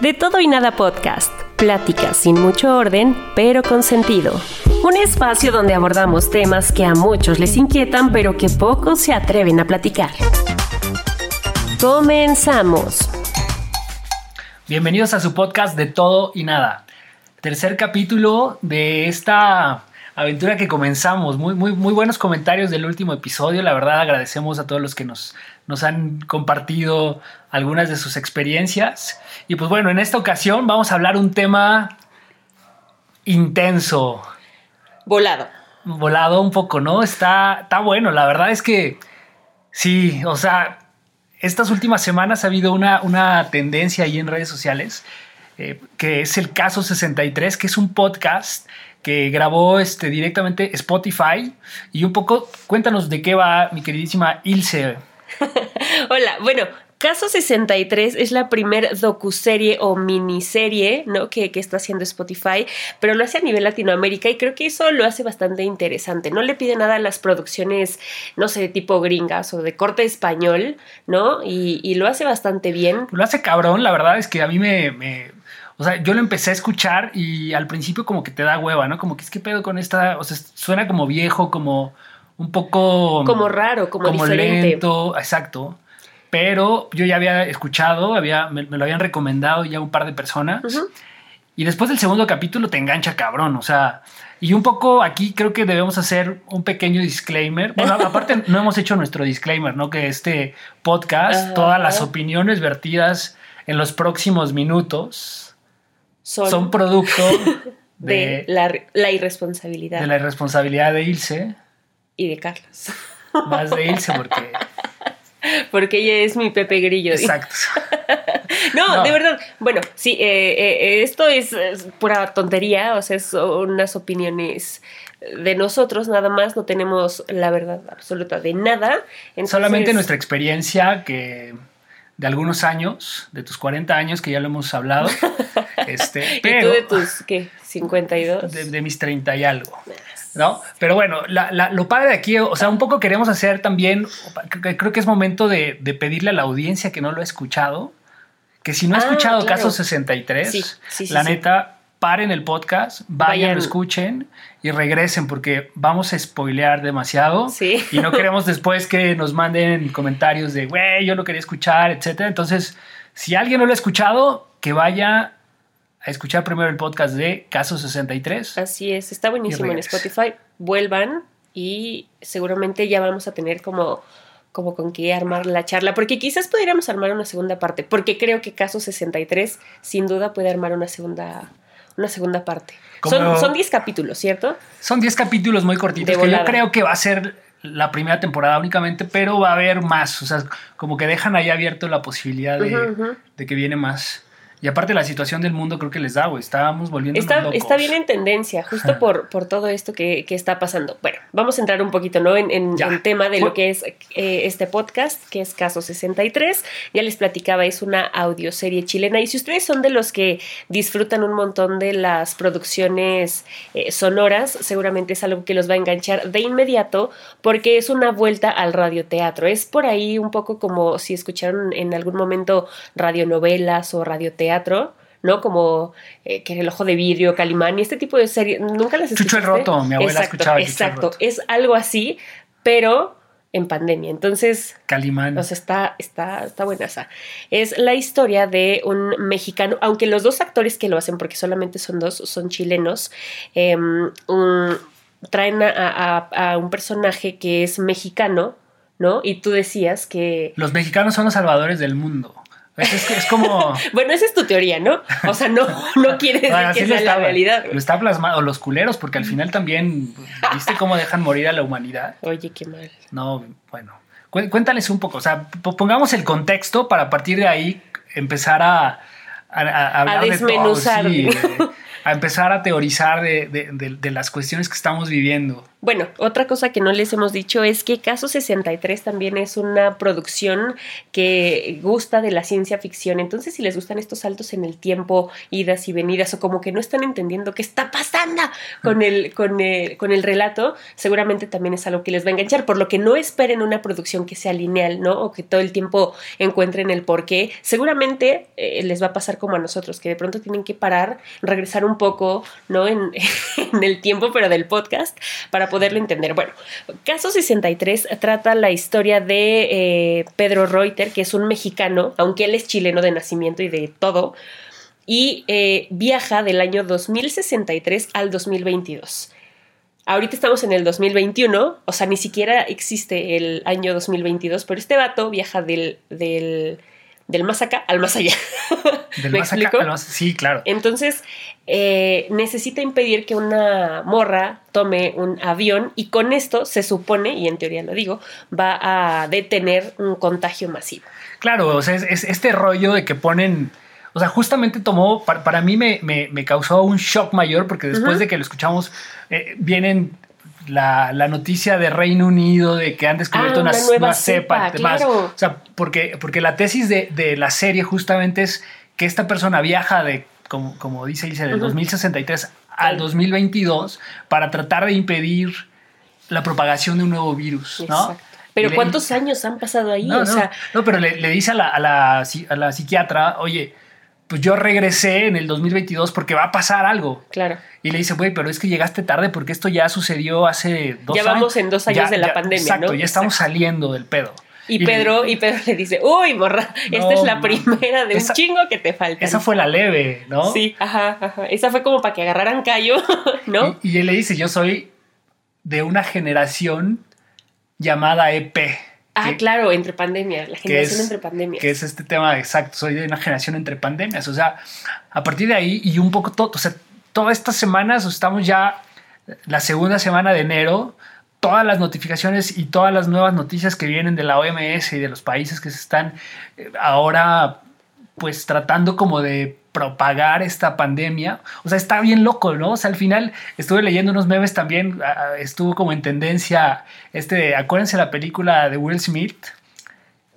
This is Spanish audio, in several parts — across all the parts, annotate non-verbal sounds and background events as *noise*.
De todo y nada podcast. Pláticas sin mucho orden, pero con sentido. Un espacio donde abordamos temas que a muchos les inquietan, pero que pocos se atreven a platicar. Comenzamos. Bienvenidos a su podcast de todo y nada. Tercer capítulo de esta aventura que comenzamos. Muy, muy, muy buenos comentarios del último episodio. La verdad agradecemos a todos los que nos, nos han compartido algunas de sus experiencias. Y pues bueno, en esta ocasión vamos a hablar un tema intenso. Volado. Volado un poco, ¿no? Está, está bueno. La verdad es que sí, o sea, estas últimas semanas ha habido una, una tendencia ahí en redes sociales, eh, que es el caso 63, que es un podcast que grabó este, directamente Spotify. Y un poco, cuéntanos de qué va mi queridísima Ilse. *laughs* Hola, bueno, Caso 63 es la primer docuserie o miniserie ¿no? que, que, está haciendo Spotify, pero lo hace a nivel Latinoamérica y creo que eso lo hace bastante interesante. No le pide nada a las producciones, no sé, de tipo gringas o de corte español, ¿no? Y, y lo hace bastante bien. Lo hace cabrón, la verdad es que a mí me, me... O sea, yo lo empecé a escuchar y al principio como que te da hueva, ¿no? Como que es que pedo con esta, o sea, suena como viejo, como un poco... Como raro, como, como diferente. lento, exacto pero yo ya había escuchado, había, me, me, lo habían recomendado ya un par de personas. Uh -huh. Y después del segundo capítulo te engancha cabrón, o sea, y un poco aquí creo que debemos hacer un pequeño disclaimer. Bueno, *laughs* aparte no hemos hecho nuestro disclaimer, ¿no? Que este podcast, uh -huh. todas las opiniones vertidas en los próximos minutos son, son producto *laughs* de, de la, la, irresponsabilidad. De la irresponsabilidad de Ilse. Y de Carlos. Más de Ilse porque *laughs* *laughs* porque ella es mi Pepe Grillo. *laughs* Exacto. no, no, de verdad. Bueno, sí, eh, eh, esto es, es, pura tontería, o sea, son unas opiniones de nosotros nada más, no tenemos la verdad absoluta de nada. Entonces, Solamente nuestra experiencia que de algunos años, de tus 40 años, que ya lo hemos hablado. *laughs* este, pero, ¿Y tú de tus, qué, 52? De, de mis 30 y algo. ¿No? Pero bueno, la, la, lo padre de aquí, o sea, un poco queremos hacer también, creo que es momento de, de pedirle a la audiencia que no lo ha escuchado, que si no ha escuchado ah, claro. Caso 63, sí, sí, sí, la neta, paren el podcast, vayan, vayan, lo escuchen y regresen porque vamos a spoilear demasiado *laughs* y no queremos después que nos manden comentarios de, güey, yo lo quería escuchar, etcétera. Entonces, si alguien no lo ha escuchado, que vaya a escuchar primero el podcast de Caso 63. Así es, está buenísimo en Spotify. Vuelvan y seguramente ya vamos a tener como como con qué armar la charla, porque quizás pudiéramos armar una segunda parte, porque creo que Caso 63 sin duda puede armar una segunda una segunda parte. Como son 10 capítulos, ¿cierto? Son 10 capítulos muy cortitos que yo creo que va a ser la primera temporada únicamente, pero va a haber más, o sea, como que dejan ahí abierto la posibilidad de, uh -huh, uh -huh. de que viene más. Y aparte la situación del mundo creo que les da, güey. Estábamos volviendo está, locos. está bien en tendencia, justo por, por todo esto que, que, está pasando. Bueno, vamos a entrar un poquito, ¿no? En, en, en tema de lo que es eh, este podcast, que es Caso 63. Ya les platicaba, es una audioserie chilena. Y si ustedes son de los que disfrutan un montón de las producciones eh, sonoras, seguramente es algo que los va a enganchar de inmediato, porque es una vuelta al radioteatro. Es por ahí un poco como si escucharon en algún momento radionovelas o radioteatro teatro, ¿no? Como eh, que el ojo de vidrio, Calimán y este tipo de series. Nunca las escuchaste. Chucho el roto, mi abuela exacto, escuchaba. Exacto, es algo así, pero en pandemia. Entonces, Calimán. O sea, está, está, está buena esa. Es la historia de un mexicano, aunque los dos actores que lo hacen, porque solamente son dos, son chilenos, em, traen a, un personaje que es mexicano, ¿no? Y tú decías que... Los mexicanos son los salvadores del mundo. Es, como. *laughs* bueno, esa es tu teoría, ¿no? O sea, no, no *laughs* quiere decir que sea la realidad. Lo está plasmado, los culeros, porque al final también. *laughs* ¿Viste cómo dejan morir a la humanidad? Oye, qué mal. No, bueno. Cuéntales un poco, o sea, pongamos el contexto para a partir de ahí empezar a, a, hablar de todo. Sí, a empezar a teorizar de, las cuestiones que estamos viviendo. Bueno, otra cosa que no les hemos dicho es que Caso 63 también es una producción que gusta de la ciencia ficción. Entonces, si les gustan estos saltos en el tiempo, idas y venidas, o como que no están entendiendo qué está pasando con el, con con el relato, seguramente también es algo que les va a enganchar. Por lo que no esperen una producción que sea lineal, ¿no? O que todo el tiempo encuentren el porqué. Seguramente eh, les va a pasar como a nosotros, que de pronto tienen que parar, regresar un poco, ¿no? En, *laughs* en el tiempo, pero del podcast, para poderlo entender. Bueno, Caso 63 trata la historia de eh, Pedro Reuter, que es un mexicano, aunque él es chileno de nacimiento y de todo, y eh, viaja del año 2063 al 2022. Ahorita estamos en el 2021, o sea, ni siquiera existe el año 2022, pero este vato viaja del, del del más acá al más allá. *laughs* Del más acá al más Sí, claro. Entonces, eh, necesita impedir que una morra tome un avión y con esto se supone, y en teoría lo digo, va a detener un contagio masivo. Claro, o sea, es, este rollo de que ponen... O sea, justamente tomó, para, mí me, causó un shock mayor porque después de que lo escuchamos, eh, vienen la, noticia de Reino Unido de que han descubierto ah, una, nueva cepa. O sea, porque, porque la tesis de, la serie justamente es que esta persona viaja de, como, como dice Ilse, del 2063 al 2022 para tratar de impedir la propagación de un nuevo virus, ¿no? Pero ¿cuántos años han pasado ahí? No, no, pero le, dice a la, a la psiquiatra, oye, pues yo regresé en el 2022 porque va a pasar algo. Claro. Y le dice, güey, pero es que llegaste tarde porque esto ya sucedió hace dos años. Ya vamos en dos años de la pandemia, exacto, ya estamos saliendo del pedo. Y, Pedro, le, y Pedro le dice, uy, morra, esta es la primera de un chingo que te falta. Esa fue la leve, ¿no? Sí, ajá, ajá. Esa fue como para que agarraran callo, *laughs* ¿no? Y, y él le dice, yo soy de una generación llamada EP. Ah, claro, entre pandemias, la generación entre pandemias. Que es este tema exacto, soy de una generación entre pandemias. O sea, a partir de ahí y un poco todo, o sea, todas estas semanas estamos ya la segunda semana de enero, todas las notificaciones y todas las nuevas noticias que vienen de la OMS y de los países que se están eh, ahora pues tratando como de propagar esta pandemia. O sea, está bien loco, ¿no? O sea, al final estuve leyendo unos memes también, ah, ah, estuvo como en tendencia, este, acuérdense la película de Will Smith.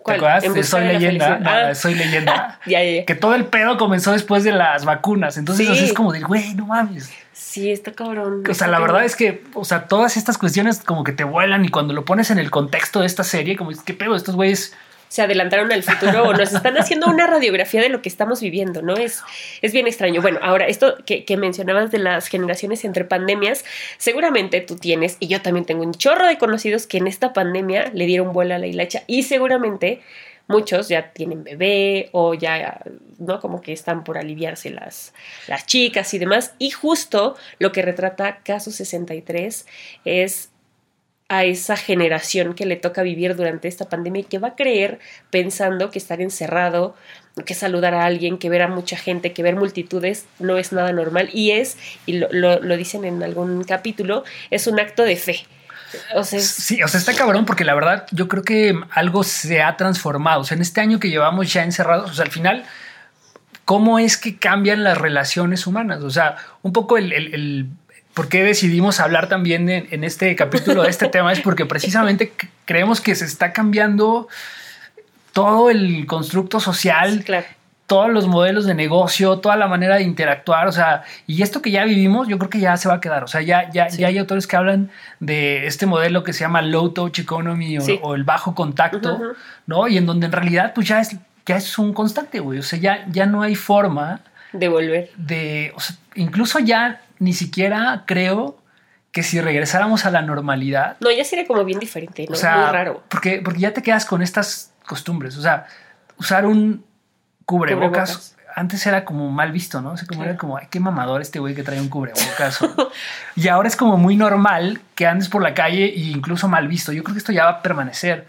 ¿Te acuerdas? Soy leyenda. Ah. soy leyenda. *laughs* Que todo el pedo comenzó después de las vacunas. Entonces es como de, güey, no mames. Sí, está cabrón. O sea, la verdad es que, o sea, todas estas cuestiones como que te vuelan y cuando lo pones en el contexto de esta serie, como, ¿qué pedo? Estos güeyes se adelantaron al futuro o nos están haciendo una radiografía de lo que estamos viviendo, ¿no? Es, es bien extraño. Bueno, ahora, esto que, mencionabas de las generaciones entre pandemias, seguramente tú tienes, y yo también tengo un chorro de conocidos que en esta pandemia le dieron vuelo a la hilacha y seguramente muchos ya tienen bebé o ya, ¿no? Como que están por aliviarse las, las chicas y demás. Y justo lo que retrata Caso 63 es a esa generación que le toca vivir durante esta pandemia y que va a creer pensando que estar encerrado, que saludar a alguien, que ver a mucha gente, que ver multitudes no es nada normal y es, y lo, dicen en algún capítulo, es un acto de fe. O sea, sí, o sea, está cabrón porque la verdad yo creo que algo se ha transformado. O sea, en este año que llevamos ya encerrados, o sea, al final, ¿cómo es que cambian las relaciones humanas? O sea, un poco el por qué decidimos hablar también en, este capítulo de este *laughs* tema es porque precisamente creemos que se está cambiando todo el constructo social, todos los modelos de negocio, toda la manera de interactuar, o sea, y esto que ya vivimos, yo creo que ya se va a quedar, o sea, ya, ya, ya hay autores que hablan de este modelo que se llama low touch economy o, el bajo contacto, ¿no? Y en donde en realidad pues ya es, ya es un constante, güey, o sea, ya, ya no hay forma de volver. De, o sea, incluso ya ni siquiera creo que si regresáramos a la normalidad. No, ya sería como bien diferente, ¿no? O sea, Muy raro. Porque, porque ya te quedas con estas costumbres. O sea, usar un cubrebocas, antes era como mal visto, ¿no? O sea, como era como, ay, qué mamador este güey que trae un cubrebocas. *laughs* y ahora es como muy normal que andes por la calle e incluso mal visto. Yo creo que esto ya va a permanecer.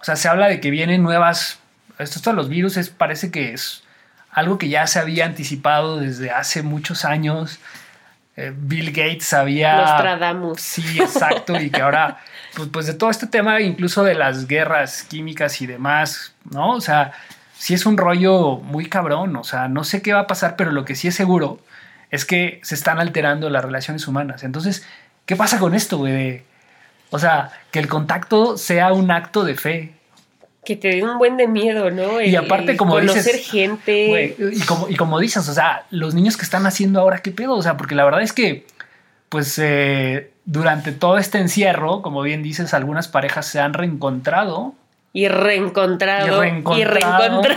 O sea, se habla de que vienen nuevas. Esto de los virus es, parece que es algo que ya se había anticipado desde hace muchos años. Eh, Bill Gates había. Nostradamus. Sí, exacto. y que ahora, *laughs* pues, pues de todo este tema, incluso de las guerras químicas y demás, ¿no? O sea, sí es un rollo muy cabrón. O sea, no sé qué va a pasar, pero lo que sí es seguro es que se están alterando las relaciones humanas. Entonces, ¿qué pasa con esto, güey? O sea, que el contacto sea un acto de fe que te dé un buen de miedo, ¿no? y aparte, como conocer gente. y, como, y como dices, o sea, los niños que están haciendo ahora, ¿qué pedo? O sea, porque la verdad es que, pues, eh, durante todo este encierro, como bien dices, algunas parejas se han reencontrado. Y reencontrado. Y reencontrado. Y, reencontrado. *laughs*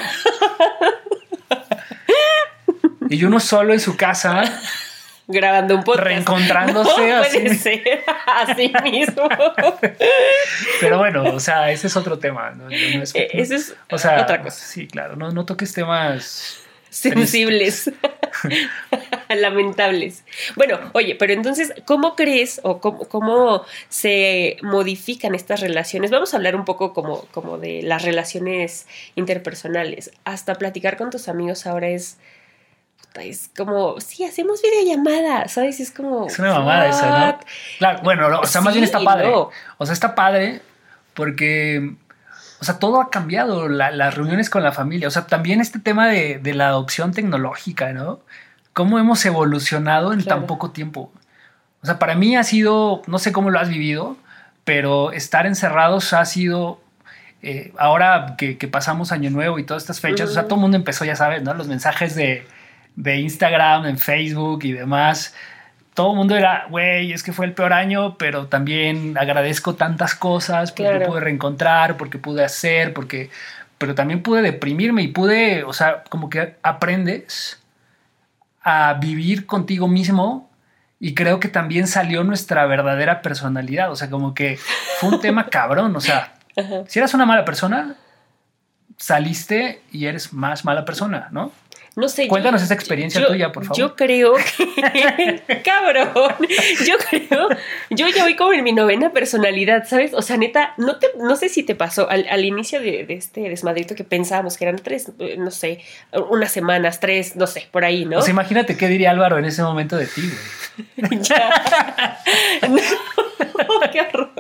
y uno solo en su casa grabando un podcast. Reencontrándose no así. Puede ser así mismo. *laughs* Pero bueno, o sea, ese es otro tema. ¿no? es, eh, ese es o sea, otra cosa. Sí, claro, no, no toques temas sensibles, *laughs* lamentables. Bueno, oye, pero entonces, ¿cómo crees o cómo, cómo, se modifican estas relaciones? Vamos a hablar un poco como, como de las relaciones interpersonales. Hasta platicar con tus amigos ahora es es como, sí, hacemos videollamada, ¿sabes? Es como... Es una mamada eso, ¿no? Claro, bueno, o sea, más bien está padre. O sea, está padre porque, o sea, todo ha cambiado, las reuniones con la familia, o sea, también este tema de, la adopción tecnológica, ¿no? Cómo hemos evolucionado en tan poco tiempo. O sea, para mí ha sido, no sé cómo lo has vivido, pero estar encerrados ha sido eh, ahora que, pasamos Año Nuevo y todas estas fechas, o sea, todo el mundo empezó, ya sabes, ¿no? Los mensajes de de Instagram, en Facebook y demás, todo el mundo era, güey, es que fue el peor año, pero también agradezco tantas cosas porque pude reencontrar, porque pude hacer, porque, pero también pude deprimirme y pude, o sea, como que aprendes a vivir contigo mismo y creo que también salió nuestra verdadera personalidad, o sea, como que fue un tema *laughs* cabrón, o sea, si eras una mala persona, saliste y eres más mala persona, ¿no? No sé. Cuéntanos esa experiencia tuya, por favor. Yo creo que. *laughs* cabrón. Yo creo. Yo ya voy como en mi novena personalidad, ¿sabes? O sea, neta, no, te, no sé si te pasó al, inicio de, este desmadrito que pensábamos que eran tres, no sé, unas semanas, tres, no sé, por ahí, ¿no? Pues imagínate qué diría Álvaro en ese momento de ti, güey. *laughs* ya. *laughs* no, qué horror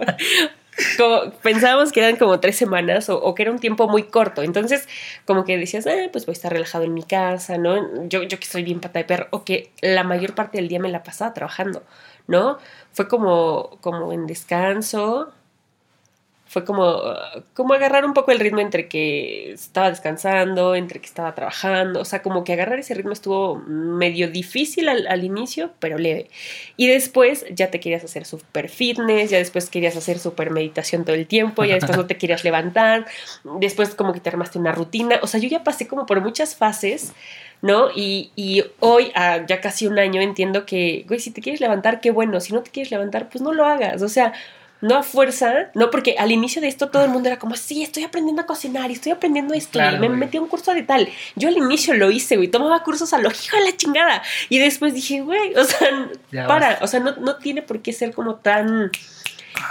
pensábamos que eran como tres semanas o, que era un tiempo muy corto. Entonces, como que decías, ah, pues voy a estar relajado en mi casa, ¿no? Yo, yo que soy bien pata de perro, o que la mayor parte del día me la pasaba trabajando, ¿no? Fue como, como en descanso, fue como, como agarrar un poco el ritmo entre que estaba descansando, entre que estaba trabajando, o sea, como que agarrar ese ritmo estuvo medio difícil al, inicio, pero leve. Y después ya te querías hacer super fitness, ya después querías hacer super meditación todo el tiempo, ya después no te querías *laughs* levantar, después como que te armaste una rutina, o sea, yo ya pasé como por muchas fases. ¿no? Y, y hoy, ya casi un año, entiendo que, güey, si te quieres levantar, qué bueno, si no te quieres levantar, pues no lo hagas, o sea, no a fuerza, no, porque al inicio de esto todo el mundo era como, sí, estoy aprendiendo a cocinar y estoy aprendiendo esto y me metí a un curso de tal. Yo al inicio lo hice, güey, tomaba cursos a lo hijo de la chingada. Y después dije, güey, o sea, para, o sea, no, no tiene por qué ser como tan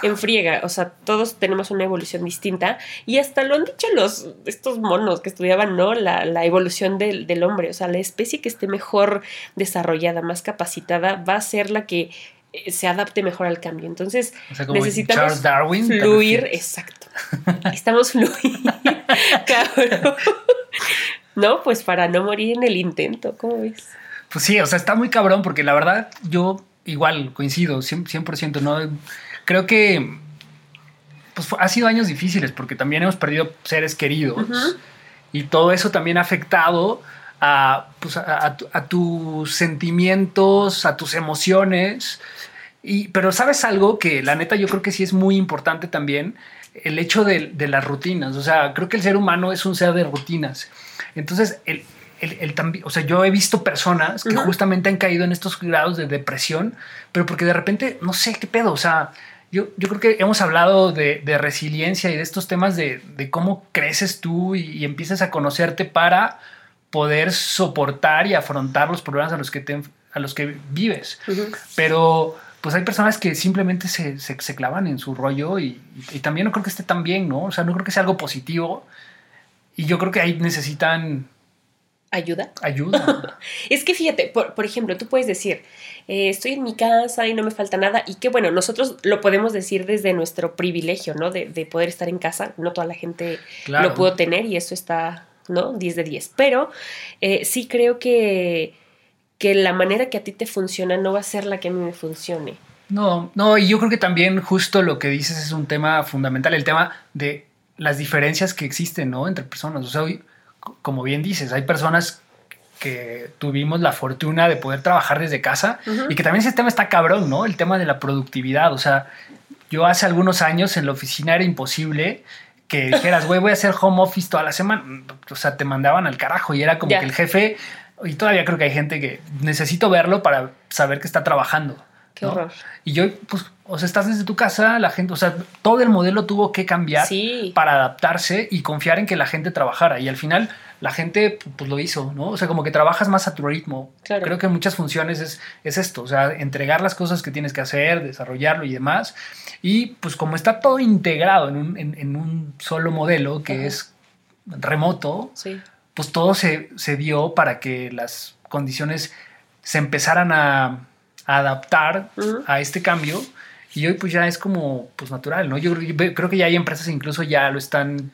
en friega, o sea, todos tenemos una evolución distinta y hasta lo han dicho los, estos monos que estudiaban, ¿no? La, la evolución del, del, hombre, o sea, la especie que esté mejor desarrollada, más capacitada, va a ser la que se adapte mejor al cambio. Entonces, necesitamos fluir, exacto. Estamos fluir, cabrón. no, pues para no morir en el intento, ¿cómo ves? Pues sí, o sea, está muy cabrón porque la verdad yo igual coincido 100%, ¿no? Creo que pues ha sido años difíciles porque también hemos perdido seres queridos y todo eso también ha afectado a, pues, a, tus sentimientos, a tus emociones. Y, pero sabes algo que la neta yo creo que sí es muy importante también, el hecho de, las rutinas. O sea, creo que el ser humano es un ser de rutinas. Entonces, el, el, o sea, yo he visto personas que justamente han caído en estos grados de depresión, pero porque de repente, no sé qué pedo, o sea, yo, yo creo que hemos hablado de, resiliencia y de estos temas de, cómo creces tú y, empiezas a conocerte para poder soportar y afrontar los problemas a los que, te, a los que vives. Pero pues hay personas que simplemente se, se, clavan en su rollo y, y, también no creo que esté tan bien, ¿no? O sea, no creo que sea algo positivo. Y yo creo que ahí necesitan ayuda. Ayuda. *laughs* es que fíjate, por, por, ejemplo, tú puedes decir, eh, estoy en mi casa y no me falta nada, y que bueno, nosotros lo podemos decir desde nuestro privilegio, ¿no? De, de poder estar en casa, no toda la gente lo pudo tener y eso está, ¿no? 10 de 10, pero eh, sí creo que, que la manera que a ti te funciona no va a ser la que a mí me funcione. No, no, y yo creo que también justo lo que dices es un tema fundamental, el tema de las diferencias que existen, ¿no? Entre personas. O sea, hoy, como bien dices, hay personas que tuvimos la fortuna de poder trabajar desde casa y que también ese tema está cabrón, ¿no? El tema de la productividad. O sea, yo hace algunos años en la oficina era imposible que dijeras, güey, voy a hacer home office toda la semana. O sea, te mandaban al carajo y era como que el jefe, y todavía creo que hay gente que necesito verlo para saber que está trabajando. Qué horror. Y yo, pues, o sea, estás desde tu casa, la gente, o sea, todo el modelo tuvo que cambiar para adaptarse y confiar en que la gente trabajara. Y al final, la gente, pues, lo hizo, ¿no? O sea, como que trabajas más a tu ritmo. Creo que en muchas funciones es, es esto, o sea, entregar las cosas que tienes que hacer, desarrollarlo y demás. Y pues como está todo integrado en un, en, un solo modelo que es remoto, pues todo se, se dio para que las condiciones se empezaran a adaptar a este cambio y hoy pues ya es como pues natural, ¿no? Yo, creo que ya hay empresas incluso ya lo están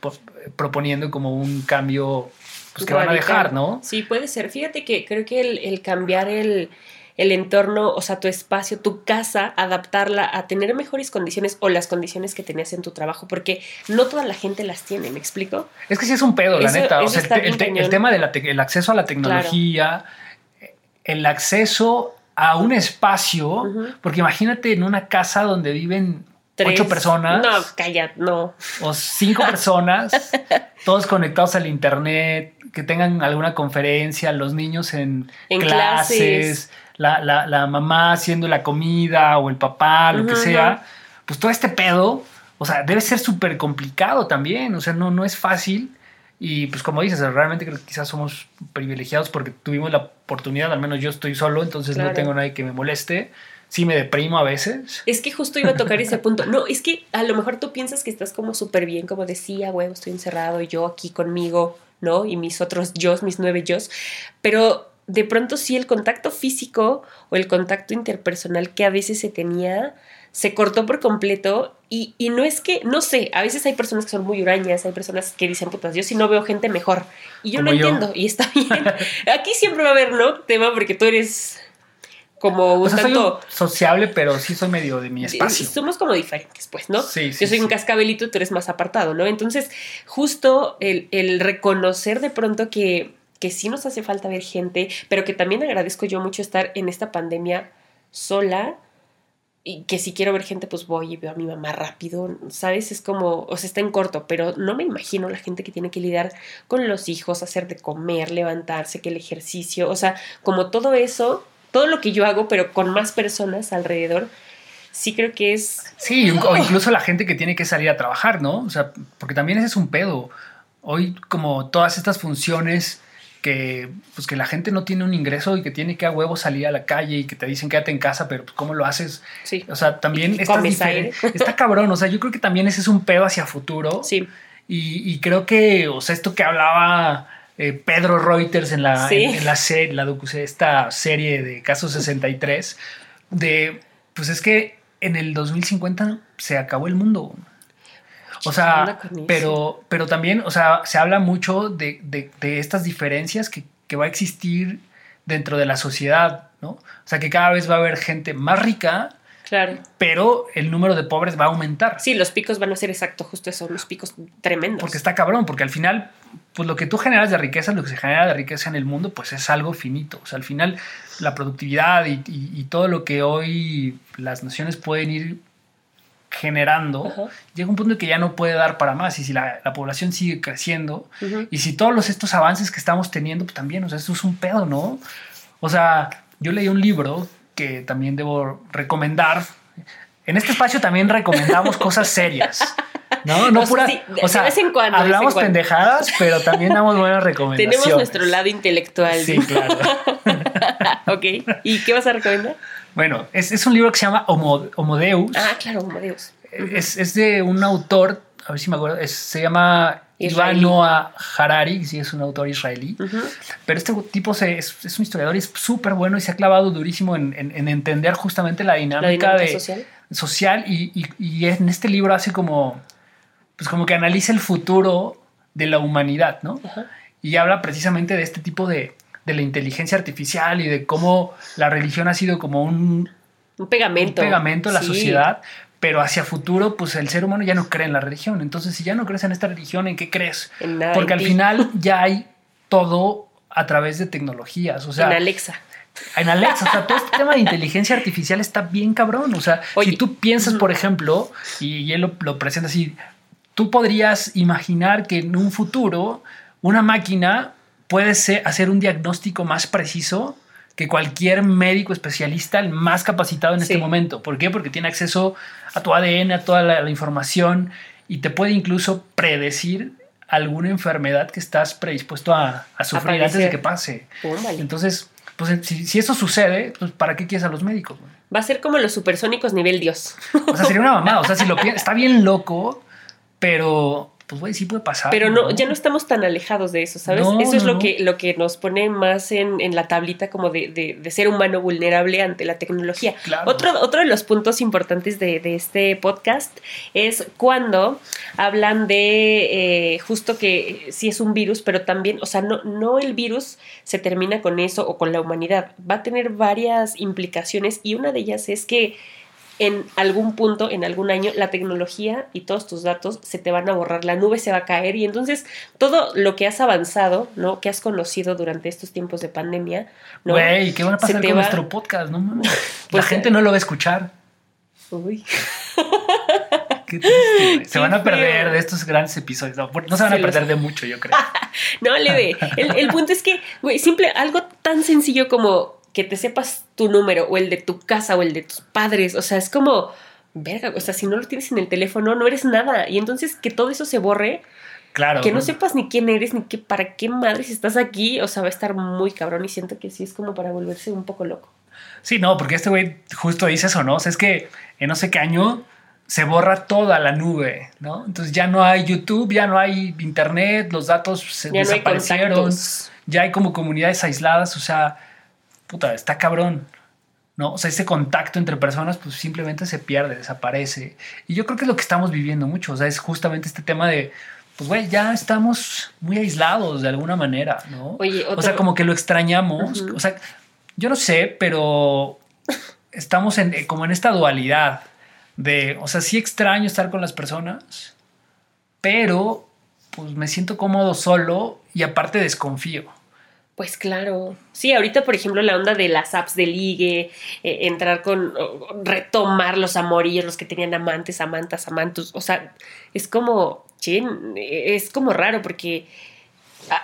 proponiendo como un cambio pues, que van a dejar, ¿no? Sí, puede ser. Fíjate que creo que el, cambiar el, el, entorno, o sea, tu espacio, tu casa, adaptarla a tener mejores condiciones o las condiciones que tenías en tu trabajo, porque no toda la gente las tiene, ¿me explico? Es que sí es un pedo, la neta. O sea, el, tema del acceso a la tecnología, el acceso a un espacio, porque imagínate en una casa donde viven ocho personas. No, calla, no. O cinco *laughs* personas, todos conectados al internet, que tengan alguna conferencia, los niños en, clases, La, mamá haciendo la comida o el papá, lo que sea. Pues todo este pedo, o sea, debe ser súper complicado también. O sea, no, no es fácil. Y pues como dices, realmente creo que quizás somos privilegiados porque tuvimos la oportunidad, al menos yo estoy solo, entonces no tengo nadie que me moleste. Sí me deprimo a veces. Es que justo iba a tocar ese *laughs* punto. No, es que a lo mejor tú piensas que estás como súper bien, como decía, huevo, estoy encerrado yo aquí conmigo, ¿no? Y mis otros yo, mis nueve yo. Pero de pronto sí el contacto físico o el contacto interpersonal que a veces se tenía se cortó por completo y, no es que, no sé, a veces hay personas que son muy hurañas, hay personas que dicen, putas, yo si no veo gente mejor. Y yo lo entiendo y está bien. *laughs* Aquí siempre va a haber, ¿no? Tema porque tú eres como un tanto... sociable, pero sí soy medio de mi espacio. Somos como diferentes, pues, ¿no? Sí, Yo soy un cascabelito y tú eres más apartado, ¿no? Entonces, justo el, el reconocer de pronto que, que sí nos hace falta ver gente, pero que también agradezco yo mucho estar en esta pandemia sola, y que si quiero ver gente, pues voy y veo a mi mamá rápido, ¿sabes? Es como, o sea, está en corto, pero no me imagino la gente que tiene que lidiar con los hijos, hacer de comer, levantarse, que el ejercicio, o sea, como todo eso, todo lo que yo hago, pero con más personas alrededor, sí creo que es... Sí, o incluso la gente que tiene que salir a trabajar, ¿no? O sea, porque también ese es un pedo. Hoy como todas estas funciones que, pues que la gente no tiene un ingreso y que tiene que a huevo salir a la calle y que te dicen quédate en casa, pero pues, ¿cómo lo haces? Sí. O sea, también está, está cabrón. O sea, yo creo que también ese es un pedo hacia futuro. Sí. Y, creo que, o sea, esto que hablaba eh, Pedro Reuters en la, en, la, serie, la esta serie de Casos 63, de, pues es que en el 2050 se acabó el mundo. O sea, pero, pero también, o sea, se habla mucho de, estas diferencias que, va a existir dentro de la sociedad, ¿no? O sea, que cada vez va a haber gente más rica, Claro. Pero el número de pobres va a aumentar. Sí, los picos van a ser exacto, justo eso, los picos tremendos. Porque está cabrón, porque al final, pues lo que tú generas de riqueza, lo que se genera de riqueza en el mundo, pues es algo finito. O sea, al final, la productividad y todo lo que hoy las naciones pueden ir generando, llega un punto en que ya no puede dar para más. Y si la, población sigue creciendo, y si todos estos avances que estamos teniendo, pues también, o sea, eso es un pedo, ¿no? O sea, yo leí un libro que también debo recomendar. En este espacio también recomendamos *laughs* cosas serias. No, no pura. o sea, hablamos pendejadas, pero también damos buenas *laughs* recomendaciones. Tenemos nuestro lado intelectual. Sí, claro. *laughs* ok. ¿Y qué vas a recomendar? Bueno, es, un libro que se llama Homodeus. Ah, claro, Homodeus. Es, de un autor, a ver si me acuerdo, se llama Iván Noah Harari, sí es un autor israelí. Pero este tipo es, un historiador y es súper bueno y se ha clavado durísimo en, entender justamente la dinámica, de, social, social y, y, en este libro hace como, pues como que analiza el futuro de la humanidad, ¿no? Y habla precisamente de este tipo de, de la inteligencia artificial y de cómo la religión ha sido como un, un pegamento. Un pegamento en la sociedad, pero hacia futuro, pues el ser humano ya no cree en la religión. Entonces, si ya no crees en esta religión, ¿en qué crees? Porque al final ya hay todo a través de tecnologías. O sea, en Alexa. En Alexa, o sea, todo este tema de inteligencia artificial está bien cabrón. O sea, si tú piensas, por ejemplo, y él lo, lo presenta así, tú podrías imaginar que en un futuro una máquina puede hacer un diagnóstico más preciso que cualquier médico especialista, el más capacitado en este momento. ¿Por qué? Porque tiene acceso a tu ADN, a toda la, información y te puede incluso predecir alguna enfermedad que estás predispuesto a, sufrir antes de que pase. Entonces, pues si, eso sucede, pues ¿para qué quieres a los médicos? Va a ser como los supersónicos nivel Dios. O sea, sería una mamada. O sea, si lo *laughs* está bien loco, pero pues güey, sí puede pasar. Pero no, ya no estamos tan alejados de eso, ¿sabes? eso es lo, que, lo que nos pone más en, en la tablita como de, de, ser humano vulnerable ante la tecnología. Otro, otro de los puntos importantes de, de este podcast es cuando hablan de eh, justo que sí es un virus, pero también, o sea, no, no el virus se termina con eso o con la humanidad, va a tener varias implicaciones y una de ellas es que en algún punto, en algún año, la tecnología y todos tus datos se te van a borrar, la nube se va a caer y entonces todo lo que has avanzado, ¿no? Que has conocido durante estos tiempos de pandemia, ¿no? Güey, ¿qué van a pasar con nuestro podcast? No *laughs* la pues gente no lo va a escuchar. Uy. Qué *laughs* se van a perder de estos grandes episodios. No, se van a perder de *laughs* mucho, yo creo. no, leve. El, el punto es que, güey, simple, algo tan sencillo como que te sepas tu número o el de tu casa o el de tus padres. O sea, es como, verga, o sea, si no lo tienes en el teléfono, no eres nada. Y entonces que todo eso se borre. Claro. Que no sepas ni quién eres, ni qué, para qué madres estás aquí. O sea, va a estar muy cabrón y siento que sí es como para volverse un poco loco. Sí, no, porque este güey justo dice eso, ¿no? O sea, es que en no sé qué año se borra toda la nube, ¿no? Entonces ya no hay YouTube, ya no hay internet, los datos se desaparecieron, ya hay como comunidades aisladas, o sea, puta, está cabrón. ¿no? O sea, ese contacto entre personas pues simplemente se pierde, desaparece. Y yo creo que es lo que estamos viviendo mucho, o sea, es justamente este tema de, pues, güey, ya estamos muy aislados de alguna manera, ¿no? Oye, O sea, como que lo extrañamos, o sea, yo no sé, pero estamos en, como en esta dualidad de, o sea, sí extraño estar con las personas, pero pues me siento cómodo solo y aparte desconfío. Pues claro. Sí, ahorita, por ejemplo, la onda de las apps de ligue, eh, entrar con, retomar los amorillos, los que tenían amantes, amantas, amantos. O sea, es como, chin, es como raro porque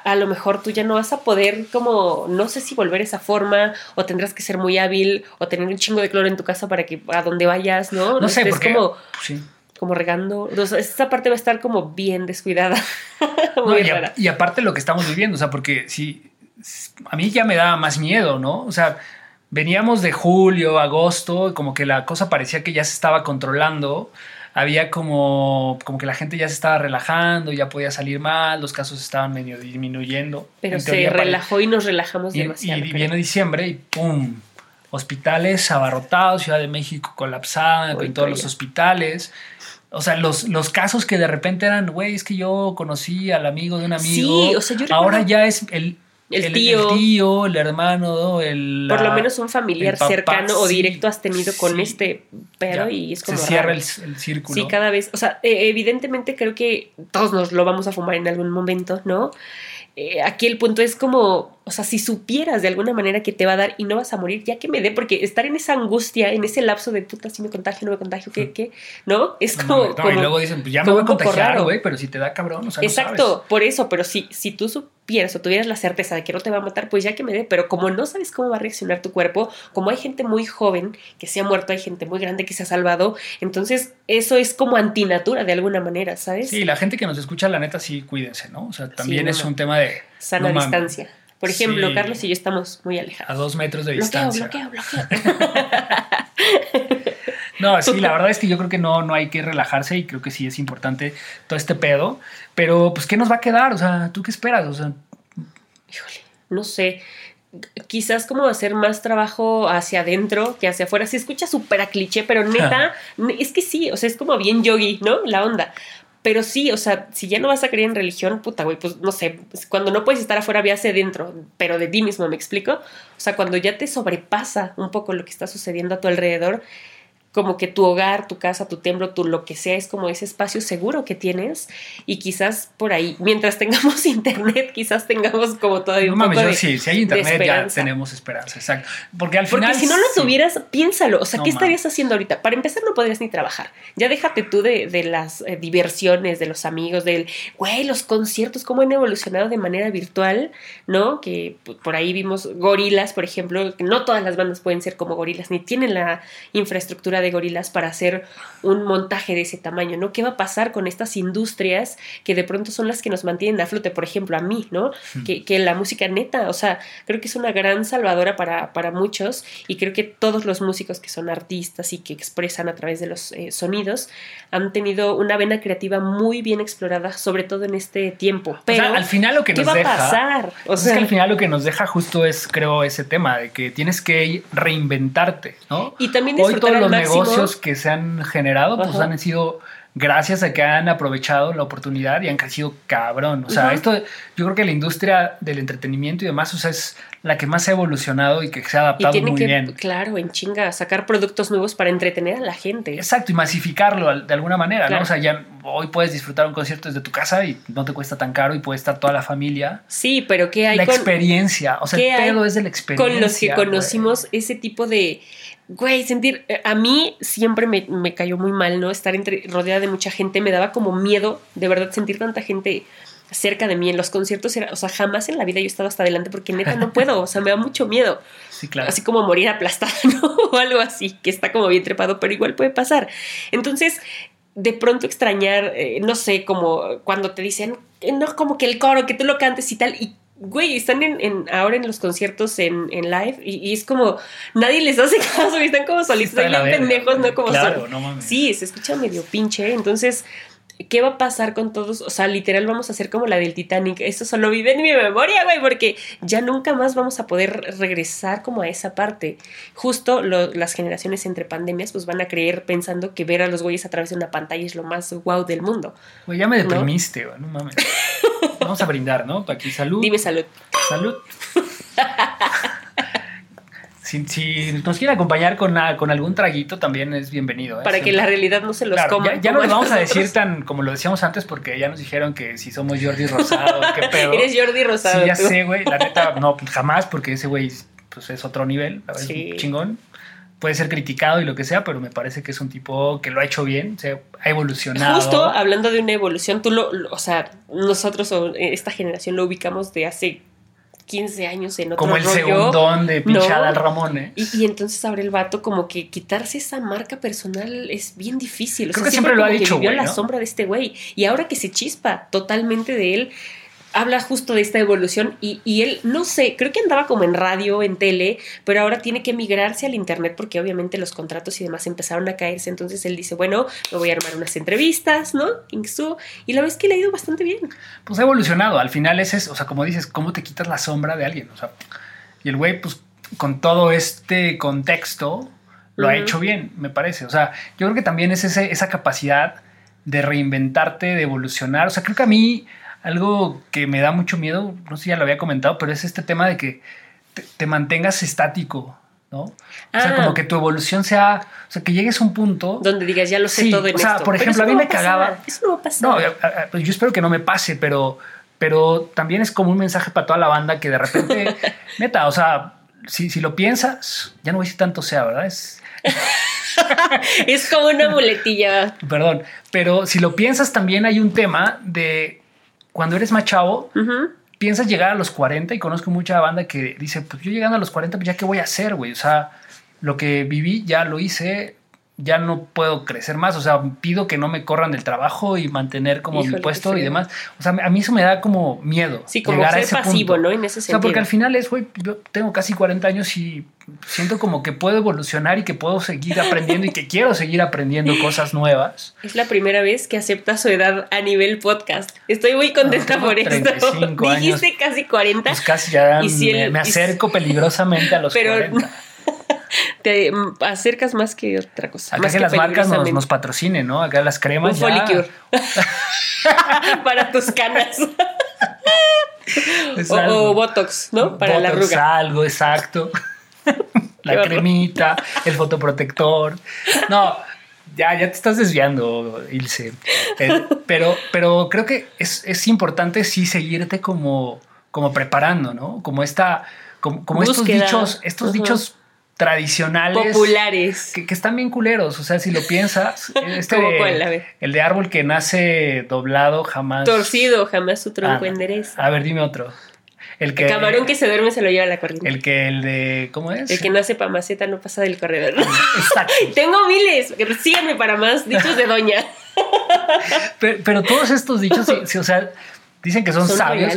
a, lo mejor tú ya no vas a poder como, no sé si volver esa forma o tendrás que ser muy hábil o tener un chingo de cloro en tu casa para que a donde vayas, ¿no? No sé, porque, como, como regando. esta parte va a estar como bien descuidada. *laughs* muy y, y aparte lo que estamos viviendo, o sea, porque si a mí ya me daba más miedo, ¿no? O sea, veníamos de julio, agosto, como que la cosa parecía que ya se estaba controlando. Había como, como que la gente ya se estaba relajando, ya podía salir mal, los casos estaban medio disminuyendo. Pero se relajó y nos relajamos y, demasiado. Y viene diciembre y ¡pum! Hospitales abarrotados, Ciudad de México colapsada, con todos los hospitales. O sea, los, los casos que de repente eran, güey, es que yo conocí al amigo de un amigo. Sí, o sea, yo Ahora ya es el, el, tío. El tío, el hermano, el. Por lo menos un familiar cercano o directo has tenido con este pero y es como. Se cierra el, círculo. Sí, cada vez. O sea, e, evidentemente creo que todos nos lo vamos a fumar en algún momento, ¿no? Eh, aquí el punto es como o sea, si supieras de alguna manera que te va a dar y no vas a morir, ya que me dé, porque estar en esa angustia, en ese lapso de puta, si me contagio, no me contagio, ¿qué? qué? ¿No? Es como. y luego dicen, pues ya me voy a contagiar, güey, pero si te da cabrón, o sea, Exacto, por eso, pero si, si tú supieras o tuvieras la certeza de que no te va a matar, pues ya que me dé, pero como no sabes cómo va a reaccionar tu cuerpo, como hay gente muy joven que se ha muerto, hay gente muy grande que se ha salvado, entonces eso es como antinatura de alguna manera, ¿sabes? Sí, la gente que nos escucha, la neta, sí, cuídense, ¿no? O sea, también es un tema de. Sana distancia. Por ejemplo, Carlos y yo estamos muy alejados. A dos metros de distancia. Bloqueo, bloqueo, *laughs* no, sí, la verdad es que yo creo que no, no hay que relajarse y creo que sí es importante todo este pedo. Pero, pues, ¿qué nos va a quedar? O sea, ¿tú qué esperas? O sea, híjole, no sé quizás como hacer más trabajo hacia adentro que hacia afuera. Se escucha súper a cliché, pero neta, *laughs* es que sí, o sea, es como bien yogi, ¿no? La onda. Pero sí, o sea, si ya no vas a creer en religión, puta, güey, pues no sé, cuando no puedes estar afuera, ve hacia dentro, pero de ti mismo, ¿me explico? O sea, cuando ya te sobrepasa un poco lo que está sucediendo a tu alrededor, como que tu hogar, tu casa, tu templo, tu lo que sea, es como ese espacio seguro que tienes y quizás por ahí, mientras tengamos *laughs* internet, quizás tengamos como todavía un poco de, sí, si hay internet ya tenemos esperanza, exacto. Porque al final... Porque si no lo tuvieras, piénsalo, o sea, ¿qué estarías haciendo ahorita? Para empezar no podrías ni trabajar, ya déjate tú de, de las eh, diversiones, de los amigos, del, güey, los conciertos, cómo han evolucionado de manera virtual, ¿no? Que por ahí vimos gorilas, por ejemplo, no todas las bandas pueden ser como gorilas, ni tienen la infraestructura de gorilas para hacer un montaje de ese tamaño, ¿no? ¿Qué va a pasar con estas industrias que de pronto son las que nos mantienen a flote? Por ejemplo, a mí, ¿no? Que, que, la música neta, o sea, creo que es una gran salvadora para, para, muchos y creo que todos los músicos que son artistas y que expresan a través de los eh, sonidos han tenido una vena creativa muy bien explorada, sobre todo en este tiempo. Pero, al final lo que nos va deja, a pasar? O sea, es que al final lo que nos deja justo es, creo, ese tema de que tienes que reinventarte, ¿no? Y también Hoy todos los negocios que se han generado, pues han sido gracias a que han aprovechado la oportunidad y han crecido cabrón. O sea, esto, yo creo que la industria del entretenimiento y demás, o sea, es la que más ha evolucionado y que se ha adaptado muy bien. Claro, en chinga, sacar productos nuevos para entretener a la gente. Exacto, y masificarlo de alguna manera, ¿no? O sea, ya hoy puedes disfrutar un concierto desde tu casa y no te cuesta tan caro y puede estar toda la familia. Sí, pero ¿qué hay La experiencia, o sea, el pedo es de la experiencia. Con los que conocimos ese tipo de güey, sentir, eh, a mí siempre me, me, cayó muy mal, ¿no? Estar entre, rodeada de mucha gente, me daba como miedo, de verdad, sentir tanta gente cerca de mí en los conciertos, era, o sea, jamás en la vida yo he estado hasta adelante porque neta no puedo, o sea, me da mucho miedo. Sí, claro. Así como morir aplastada, *laughs* ¿no? O algo así, que está como bien trepado, pero igual puede pasar. Entonces, de pronto extrañar, eh, no sé, como cuando te dicen, eh, no, como que el coro, que tú lo cantes y tal, y güey, están en, ahora en los conciertos en, live y, es como nadie les hace *laughs* caso y están como solitos ahí pendejos, ¿no? Como claro, no mames. Sí, se escucha medio pinche, entonces ¿qué va a pasar con todos? O sea, literal vamos a hacer como la del Titanic. Eso solo vive en mi memoria, güey, porque ya nunca más vamos a poder regresar como a esa parte. Justo las generaciones entre pandemias pues van a creer pensando que ver a los güeyes a través de una pantalla es lo más guau del mundo. Güey, ya me deprimiste, güey, no mames. *laughs* Vamos a brindar, ¿no? Aquí salud. Dime salud. Salud. Si, nos quiere acompañar con, con algún traguito, también es bienvenido. ¿eh? Para que la realidad no se los coma. Ya, no lo vamos a decir tan como lo decíamos antes, porque ya nos dijeron que si somos Jordi Rosado, qué pedo. *laughs* Eres Jordi Rosado. Sí, ya sé, güey. La neta, no, jamás, porque ese güey pues, es otro nivel, es un chingón. Puede ser criticado y lo que sea, pero me parece que es un tipo que lo ha hecho bien, se ha evolucionado. Justo hablando de una evolución, tú lo, o sea, nosotros o esta generación lo ubicamos de hace 15 años en otro Como el segundón de pinchada al Ramón, ¿eh? Y, entonces abre el vato como que quitarse esa marca personal es bien difícil. Creo que siempre, lo ha dicho, güey. la sombra de este güey. Y ahora que se chispa totalmente de él, habla justo de esta evolución y, y, él, no sé, creo que andaba como en radio, en tele, pero ahora tiene que migrarse al Internet porque obviamente los contratos y demás empezaron a caerse. Entonces él dice, bueno, me voy a armar unas entrevistas, ¿no? Y la vez que le ha ido bastante bien. Pues ha evolucionado. Al final es eso, o sea, como dices, ¿cómo te quitas la sombra de alguien? O sea, y el güey, pues con todo este contexto, lo ha hecho bien, me parece. O sea, yo creo que también es ese, esa capacidad de reinventarte, de evolucionar. O sea, creo que a mí algo que me da mucho miedo, no sé si ya lo había comentado, pero es este tema de que te, mantengas estático, ¿no? O sea, como ah. que tu evolución sea, o sea, que llegues a un punto donde digas, ya lo sé todo en O sea, por ejemplo, a mí me cagaba. Eso no va a pasar. No, pues yo espero que no me pase, pero pero también es como un mensaje para toda la banda que de repente, *laughs* neta, o sea, si, si lo piensas, ya no voy a decir tanto sea, ¿verdad? Es, *laughs* es como una muletilla. Perdón, pero si lo piensas también hay un tema de cuando eres más chavo, piensas llegar a los 40 y conozco mucha banda que dice, pues yo llegando a los 40, pues ya qué voy a hacer, güey. O sea, lo que viví ya lo hice, ya no puedo crecer más. O sea, pido que no me corran del trabajo y mantener como mi puesto y demás. O sea, a mí eso me da como miedo. Sí, como llegar ser a ese pasivo, ¿no? En ese sentido. O sea, porque al final es, güey, yo tengo casi 40 años y siento como que puedo evolucionar y que puedo seguir aprendiendo y que quiero seguir aprendiendo cosas nuevas. Es la primera vez que acepta su edad a nivel podcast. Estoy muy contenta por esto. *laughs* Dijiste casi 40. Pues casi ya me, acerco peligrosamente a los *laughs* pero, 40. Te acercas más que otra cosa. Acá que, las marcas nos, patrocinen, ¿no? Acá las cremas. Un ya... *laughs* *laughs* para tus canas. o, Botox, ¿no? Para la arruga. Algo, exacto. *laughs* la cremita, el fotoprotector. No, ya, ya te estás desviando, Ilse. Eh, pero, pero creo que es, importante sí seguirte como, como preparando, ¿no? Como esta, como, estos dichos, estos dichos tradicionales. Populares. Que, están bien culeros. O sea, si lo piensas, *laughs* este el de árbol que nace doblado jamás. Torcido, jamás su tronco ah, endereza. A ver, dime otro. El, que, camarón que se duerme se lo lleva a la corriente. El que el de. ¿Cómo es? El que no hace maceta no pasa del corredor. Exacto. *laughs* Tengo miles. Síganme para más dichos de doña. *laughs* pero, todos estos dichos, sí, o sea, dicen que son, sabios.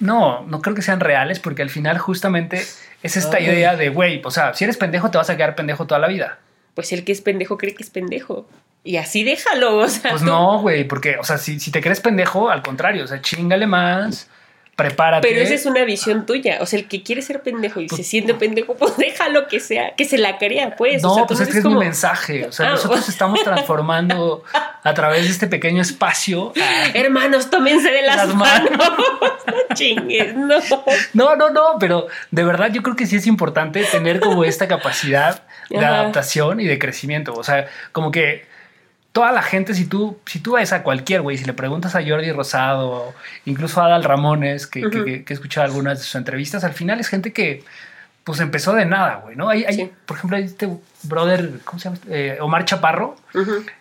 No, no creo que sean reales porque al final justamente es esta idea de, güey, o sea, si eres pendejo te vas a quedar pendejo toda la vida. Pues el que es pendejo cree que es pendejo. Y así déjalo, o sea. Pues no, güey, porque, o sea, si, si te crees pendejo, al contrario, o sea, chingale más prepárate. Pero esa es una visión tuya. O sea, el que quiere ser pendejo y se pues, siente pendejo, *laughs* pues déjalo que sea, que se la crea, pues. No, pues es que es un mensaje. O sea, ah, nosotros *laughs* estamos transformando a través de este pequeño espacio. Hermanos, tómense de las, manos. *laughs* no chingues, no. No, no, no, pero de verdad yo creo que sí es importante tener como esta capacidad de adaptación y de crecimiento. O sea, como que toda la gente, si tú, si tú ves a cualquier güey, si le preguntas a Jordi Rosado, incluso a Adal Ramones, que, que, he escuchado algunas de sus entrevistas, al final es gente que pues empezó de nada, güey, ¿no? Hay, hay por ejemplo, hay este brother, ¿cómo se llama? Eh, Omar Chaparro.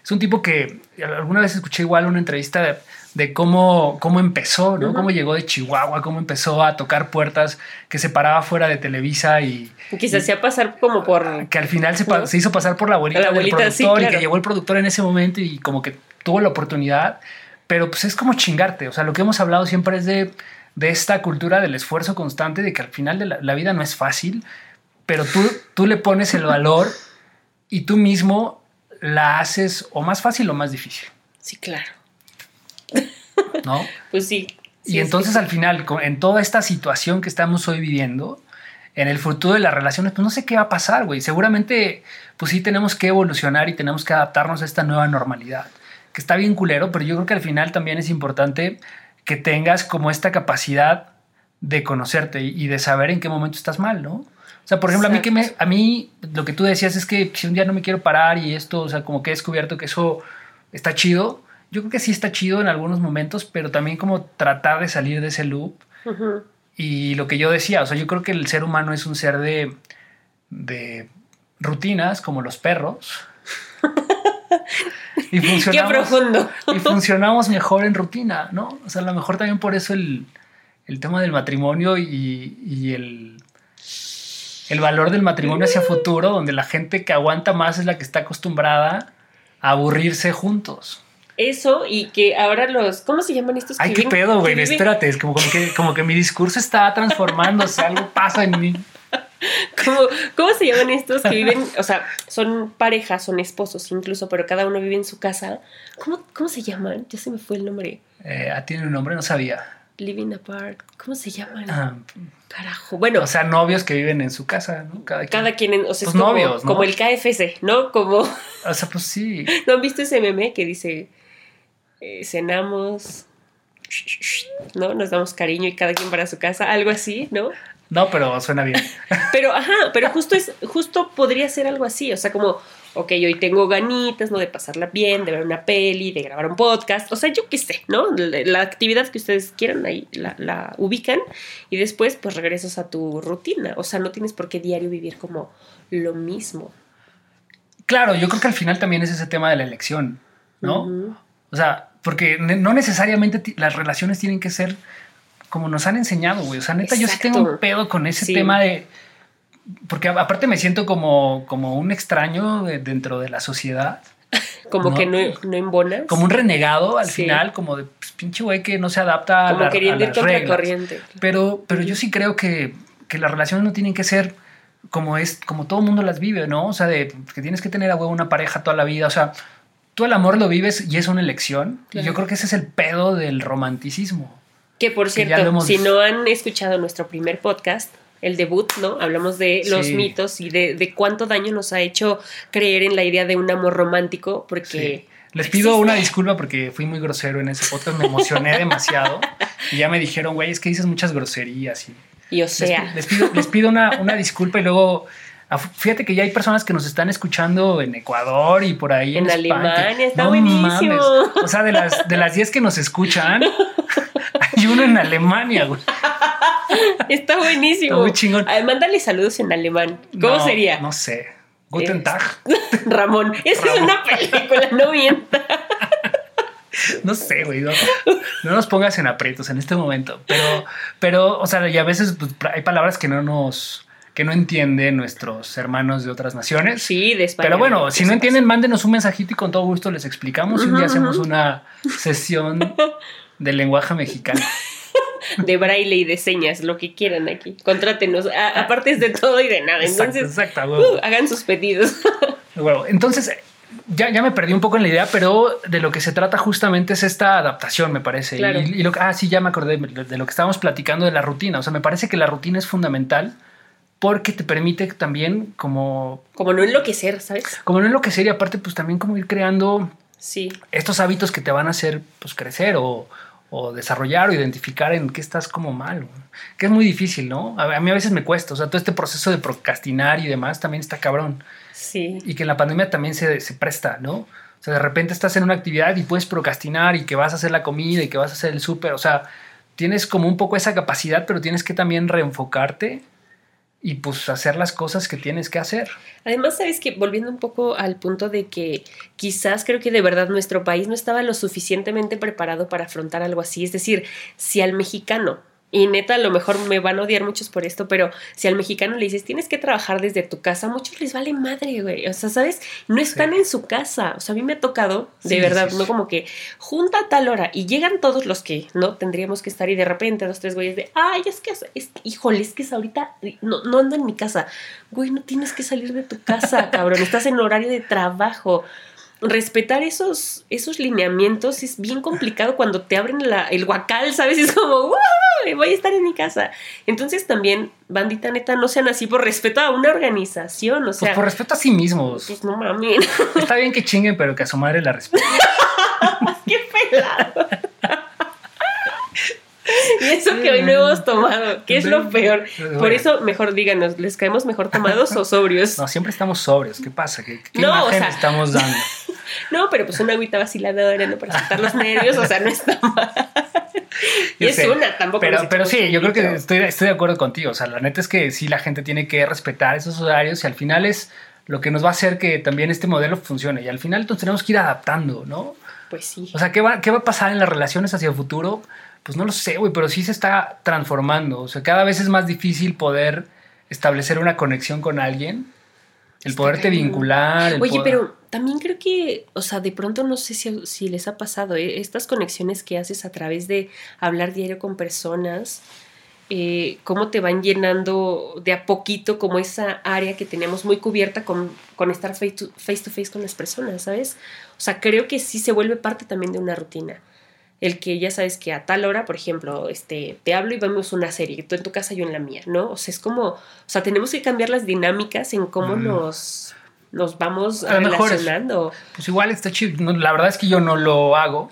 Es un tipo que alguna vez escuché igual una entrevista de de cómo, cómo empezó, ¿no? Cómo llegó de Chihuahua, cómo empezó a tocar puertas, que se paraba fuera de Televisa y... Que se hacía pasar como por... Que al final se, se hizo pasar por la abuelita, del productor y que llegó el productor en ese momento y como que tuvo la oportunidad. Pero pues es como chingarte, o sea, lo que hemos hablado siempre es de, de esta cultura del esfuerzo constante, de que al final de la, vida no es fácil, pero tú, tú le pones el valor y tú mismo la haces o más fácil o más difícil. Sí, claro. *laughs* ¿no? pues sí. y entonces al final, en toda esta situación que estamos hoy viviendo, en el futuro de las relaciones, pues no sé qué va a pasar, güey. Seguramente, pues sí tenemos que evolucionar y tenemos que adaptarnos a esta nueva normalidad, que está bien culero, pero yo creo que al final también es importante que tengas como esta capacidad de conocerte y de saber en qué momento estás mal, ¿no? O sea, por ejemplo, a mí, que me, a mí lo que tú decías es que si un día no me quiero parar y esto, o sea, como que he descubierto que eso está chido, yo creo que sí está chido en algunos momentos, pero también como tratar de salir de ese loop. Y lo que yo decía, o sea, yo creo que el ser humano es un ser de, de rutinas como los perros. *laughs* y funcionamos, Qué profundo. y funcionamos mejor en rutina, ¿no? O sea, a lo mejor también por eso el, el tema del matrimonio y, y el, el valor del matrimonio hacia futuro, donde la gente que aguanta más es la que está acostumbrada a aburrirse juntos. Eso y que ahora los. ¿Cómo se llaman estos? Ay, qué pedo, güey. Espérate, es como, que, como que mi discurso está transformándose, algo pasa en mí. *laughs* ¿Cómo, ¿Cómo se llaman estos que viven? O sea, son parejas, son esposos incluso, pero cada uno vive en su casa. ¿Cómo, cómo se llaman? Ya se me fue el nombre. Eh, ah, tiene un nombre, no sabía. Living apart. ¿Cómo se llaman? Ah, Carajo. Bueno. O sea, novios que viven en su casa, ¿no? Cada quien. Cada quien o sea, pues como, novios, como el KFC, ¿no? Como. O sea, pues sí. *laughs* ¿No han visto ese meme que dice eh, cenamos, ¿no? Nos damos cariño y cada quien para su casa, algo así, ¿no? No, pero suena bien. *laughs* pero, ajá, pero justo es, justo podría ser algo así, o sea, como ok, hoy tengo ganitas, ¿no? De pasarla bien, de ver una peli, de grabar un podcast, o sea, yo qué sé, ¿no? La, actividad que ustedes quieran ahí la, la, ubican y después pues regresas a tu rutina, o sea, no tienes por qué diario vivir como lo mismo. Claro, yo creo que al final también es ese tema de la elección, ¿no? O sea, porque no necesariamente las relaciones tienen que ser como nos han enseñado, güey. O sea, neta, yo sí tengo un pedo con ese tema de porque aparte me siento como, como un extraño dentro de la sociedad. *laughs* como que no, no embona. Como un renegado al final, como de pues, pinche güey que no se adapta a, la, queriendo ir contra corriente. Pero, pero yo sí creo que, que, las relaciones no tienen que ser como es, como todo mundo las vive, ¿no? O sea, de que tienes que tener a huevo una pareja toda la vida. O sea, tú el amor lo vives y es una elección. Y yo creo que ese es el pedo del romanticismo. Que por cierto, si no han escuchado nuestro primer podcast, el debut, ¿no? Hablamos de los mitos y de, cuánto daño nos ha hecho creer en la idea de un amor romántico, porque... Les pido una disculpa porque fui muy grosero en ese podcast, me emocioné *laughs* demasiado y ya me dijeron, güey, es que dices muchas groserías y... Y o sea... Les, pido, les pido una, una disculpa y luego Fíjate que ya hay personas que nos están escuchando en Ecuador y por ahí en, en Alemania. Está buenísimo. O sea, de las, de las 10 que nos escuchan, *laughs* hay uno en Alemania, güey. Está buenísimo. muy chingón. mándale saludos en alemán. ¿Cómo sería? No sé. Guten Tag. *laughs* Ramón. Es que es una película, no mienta. *laughs* No sé, güey. No, nos pongas en aprietos en este momento. Pero, pero, o sea, y a veces pues, hay palabras que no nos que no entienden nuestros hermanos de otras naciones. Sí, de Pero bueno, si no entienden, mándenos un mensajito y con todo gusto les explicamos y un día hacemos una sesión *laughs* de lenguaje mexicano. *laughs* de braille y de señas, lo que quieran aquí. Contrátenos. aparte es de todo y de nada. Entonces, exacto, uh, hagan sus pedidos. *laughs* bueno, entonces ya, ya me perdí un poco en la idea, pero de lo que se trata justamente es esta adaptación, me parece. Y, lo, ah, sí, ya me acordé de lo que estábamos platicando de la rutina. O sea, me parece que la rutina es fundamental porque te permite también como... Como no enloquecer, ¿sabes? Como no enloquecer y aparte pues también como ir creando sí. estos hábitos que te van a hacer pues crecer o, o desarrollar o identificar en qué estás como mal, que es muy difícil, ¿no? A, mí a veces me cuesta, o sea, todo este proceso de procrastinar y demás también está cabrón. Sí. Y que en la pandemia también se, se presta, ¿no? O sea, de repente estás en una actividad y puedes procrastinar y que vas a hacer la comida y que vas a hacer el súper, o sea, tienes como un poco esa capacidad, pero tienes que también reenfocarte y pues hacer las cosas que tienes que hacer. Además, sabes que volviendo un poco al punto de que quizás creo que de verdad nuestro país no estaba lo suficientemente preparado para afrontar algo así. Es decir, si al mexicano y neta, a lo mejor me van a odiar muchos por esto, pero si al mexicano le dices, tienes que trabajar desde tu casa, a muchos les vale madre, güey. O sea, ¿sabes? No están en su casa. O sea, a mí me ha tocado, de verdad, no como que junta a tal hora y llegan todos los que, ¿no? Tendríamos que estar y de repente dos, tres güeyes de, ay, es que, es, híjole, es que es ahorita, no, no ando en mi casa. Güey, no tienes que salir de tu casa, cabrón. Estás en horario de trabajo respetar esos, esos lineamientos es bien complicado cuando te abren el guacal, ¿sabes? Es como, voy a estar en mi casa. Entonces también, bandita neta, no sean así por respeto a una organización, o pues sea. Pues por respeto a sí mismos. Pues no mames. *laughs* Está bien que chinguen, pero que a su madre la respeten. *laughs* ¡Qué pelado! Y eso que hoy no hemos tomado, que es lo peor. Por eso, mejor díganos, ¿les caemos mejor tomados o *laughs* sobrios? No, siempre estamos sobrios. ¿Qué pasa? ¿Qué, imagen estamos dando? No, pero pues una agüita vaciladora, ¿no? Para quitar los nervios, o sea, no está mal. Y es una, tampoco. Pero, pero sí, yo creo que estoy, estoy de acuerdo contigo. O sea, la neta es que sí, la gente tiene que respetar esos horarios y al final es lo que nos va a hacer que también este modelo funcione. Y al final entonces tenemos que ir adaptando, ¿no? Pues sí. O sea, ¿qué va, qué va a pasar en las relaciones hacia el futuro? Pues no lo sé, güey, pero sí se está transformando. O sea, cada vez es más difícil poder establecer una conexión con alguien el poderte vincular. Oye, pero también creo que, o sea, de pronto no sé si, les ha pasado, ¿eh? estas conexiones que haces a través de hablar diario con personas, eh, cómo te van llenando de a poquito como esa área que tenemos muy cubierta con, con estar face to, face to face con las personas, ¿sabes? O sea, creo que sí se vuelve parte también de una rutina el que ya sabes que a tal hora, por ejemplo, este, te hablo y vemos una serie, tú en tu casa, yo en la mía, ¿no? O sea, es como, o sea, tenemos que cambiar las dinámicas en cómo mm. nos, nos vamos a relacionando. pues igual está chido. la verdad es que yo no lo hago.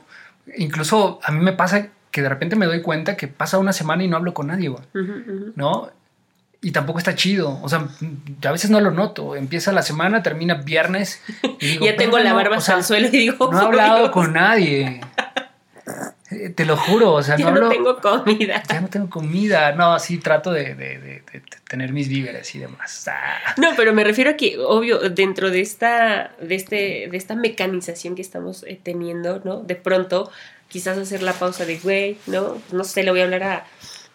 Incluso a mí me pasa que de repente me doy cuenta que pasa una semana y no hablo con nadie, ¿no? y tampoco está chido. O sea, a veces no lo noto. Empieza la semana, termina viernes. Y *laughs* ya tengo la barba hasta el suelo y digo. No he hablado con nadie. Eh, te lo juro, o sea, *laughs* ya no, tengo comida. *laughs* Ya no tengo comida. No, sí trato de, tener mis víveres y demás. Ah. No, pero me refiero a que, obvio, dentro de esta, de este, de esta mecanización que estamos eh, teniendo, ¿no? De pronto, quizás hacer la pausa de güey, ¿no? No sé, le voy a hablar a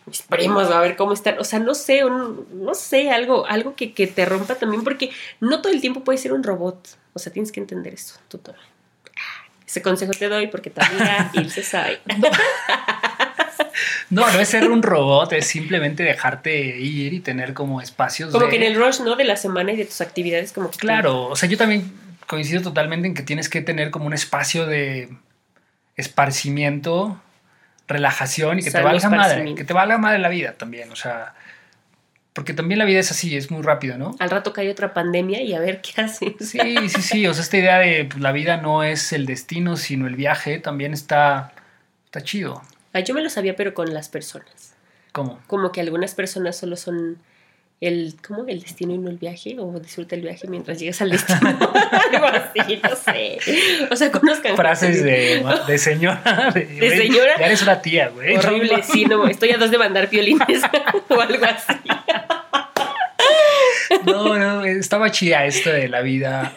mis primos a ver cómo están. O sea, no sé, no sé, algo, algo que, que, te rompa también, porque no todo el tiempo puede ser un robot. O sea, tienes que entender eso, tú también. Ese consejo te doy porque también Ilse *laughs* sabe. *laughs* No, no es ser un robot, es simplemente dejarte ir y tener como espacios. Como que en el rush, ¿no? De la semana y de tus actividades, como Claro, o sea, yo también coincido totalmente en que tienes que tener como un espacio de esparcimiento, relajación y que te valga madre, que te valga madre la vida también, o sea, porque también la vida es así, es muy rápido, ¿no? Al rato cae otra pandemia y a ver qué *laughs* hace. Sí, sí, sí. O sea, esta idea de pues, la vida no es el destino, sino el viaje, también está, está chido. Ah, yo me lo sabía, pero con las personas. ¿Cómo? Como que algunas personas solo son el, ¿cómo? El destino y no el viaje, o disfruta el viaje mientras llegas al destino. *laughs* *laughs* Algo así, no sé. O sea, conozcan. Frases de, de señora. De, señora. Ya eres una tía, güey. Horrible, sí, no, estoy a dos de mandar violines o algo así. No, no, estaba chida esto de la vida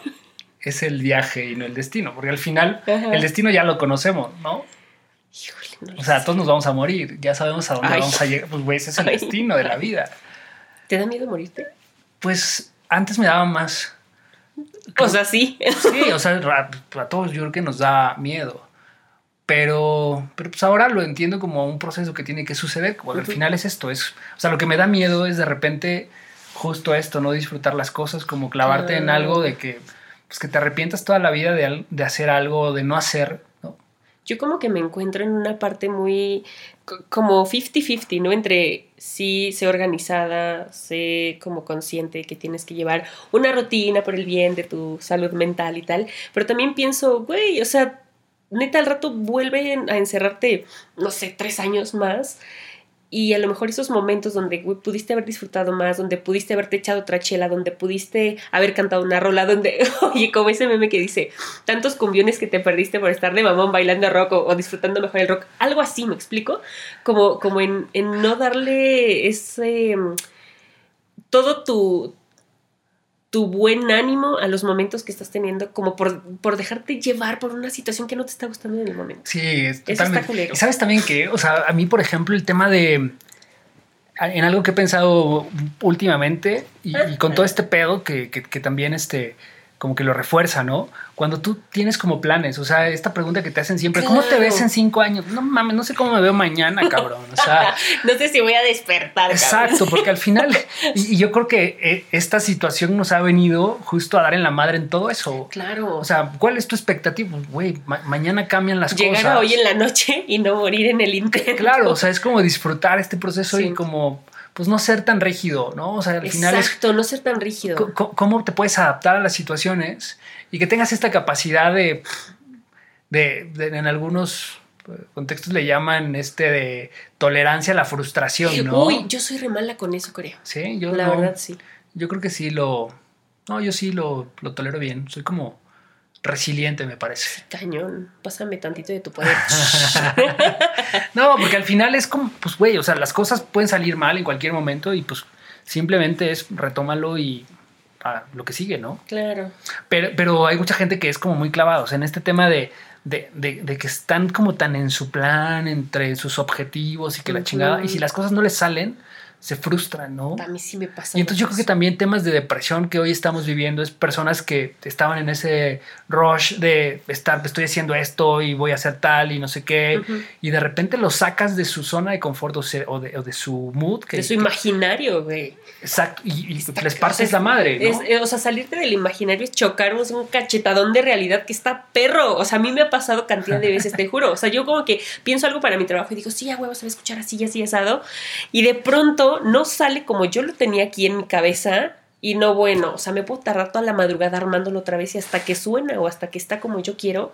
es el viaje y no el destino, porque al final el destino ya lo conocemos, ¿no? Híjole, o sea, todos nos vamos a morir, ya sabemos a dónde vamos a llegar, pues güey, ese es el destino de la vida. ¿Te da miedo morirte? Pues antes me daba más. O sea, sí. Sí, o sea, a, todos yo creo que nos da miedo. Pero, pero pues ahora lo entiendo como un proceso que tiene que suceder. Porque al final es esto. Es, o sea, lo que me da miedo es de repente justo esto, no disfrutar las cosas, como clavarte en algo de que, pues que te arrepientas toda la vida de, de hacer algo, de no hacer yo como que me encuentro en una parte muy como 50-50, ¿no? Entre sí, sé organizada, sé como consciente que tienes que llevar una rutina por el bien de tu salud mental y tal, pero también pienso, güey, o sea, neta al rato vuelven a encerrarte, no sé, tres años más y a lo mejor esos momentos donde pudiste haber disfrutado más, donde pudiste haberte echado otra chela, donde pudiste haber cantado una rola, donde, *laughs* oye, como ese meme que dice, tantos cumbiones que te perdiste por estar de mamón bailando rock o, disfrutando mejor el rock, algo así, ¿me explico? Como, como en, en no darle ese... Mm, todo tu, tu buen ánimo a los momentos que estás teniendo, como por, por dejarte llevar por una situación que no te está gustando en el momento. Sí, es totalmente. Y sabes también que, o sea, a mí, por ejemplo, el tema de. En algo que he pensado últimamente y, con todo este pedo que, que, que también este como que lo refuerza, ¿no? Cuando tú tienes como planes, o sea, esta pregunta que te hacen siempre, ¿cómo te ves en cinco años? No mames, no sé cómo me veo mañana, cabrón. O sea, *laughs* no sé si voy a despertar. Exacto, porque al final, *laughs* y, yo creo que eh, esta situación nos ha venido justo a dar en la madre en todo eso. Claro. O sea, ¿cuál es tu expectativa? Pues, güey, mañana cambian las cosas. Llegar hoy en la noche y no morir en el intento. Claro, o sea, es como disfrutar este proceso y como pues no ser tan rígido, ¿no? O sea, al final Exacto, no ser tan rígido. ¿Cómo te puedes adaptar a las situaciones y que tengas esta capacidad de, de, en algunos contextos le llaman este de tolerancia a la frustración, ¿no? Uy, yo soy re mala con eso, creo. Sí, yo La verdad, sí. Yo creo que sí lo... No, yo sí lo, lo tolero bien. Soy como resiliente, me parece. Cañón, pásame tantito de tu poder. *laughs* no, porque al final es como, pues, güey, o sea, las cosas pueden salir mal en cualquier momento y pues simplemente es retómalo y a lo que sigue, ¿no? Claro. Pero, pero hay mucha gente que es como muy clavados en este tema de, de, de, que están como tan en su plan, entre sus objetivos y que la chingada, y si las cosas no les salen, se frustran, ¿no? A mí sí me pasa. Y entonces yo creo que también temas de depresión que hoy estamos viviendo es personas que estaban en ese rush de estar, estoy haciendo esto y voy a hacer tal y no sé qué, y de repente lo sacas de su zona de confort o, de, su mood. Que, de su imaginario, güey. Exacto, y, les partes la madre. ¿no? Eh, o sea, salirte del imaginario es chocarnos un cachetadón de realidad que está perro. O sea, a mí me ha pasado cantidad de veces, te juro. O sea, yo como que pienso algo para mi trabajo y digo, sí, a huevo, se va a escuchar así, así, asado. Y de pronto no sale como yo lo tenía aquí en mi cabeza y no bueno, o sea, me puedo tardar toda la madrugada armándolo otra vez y hasta que suena o hasta que está como yo quiero,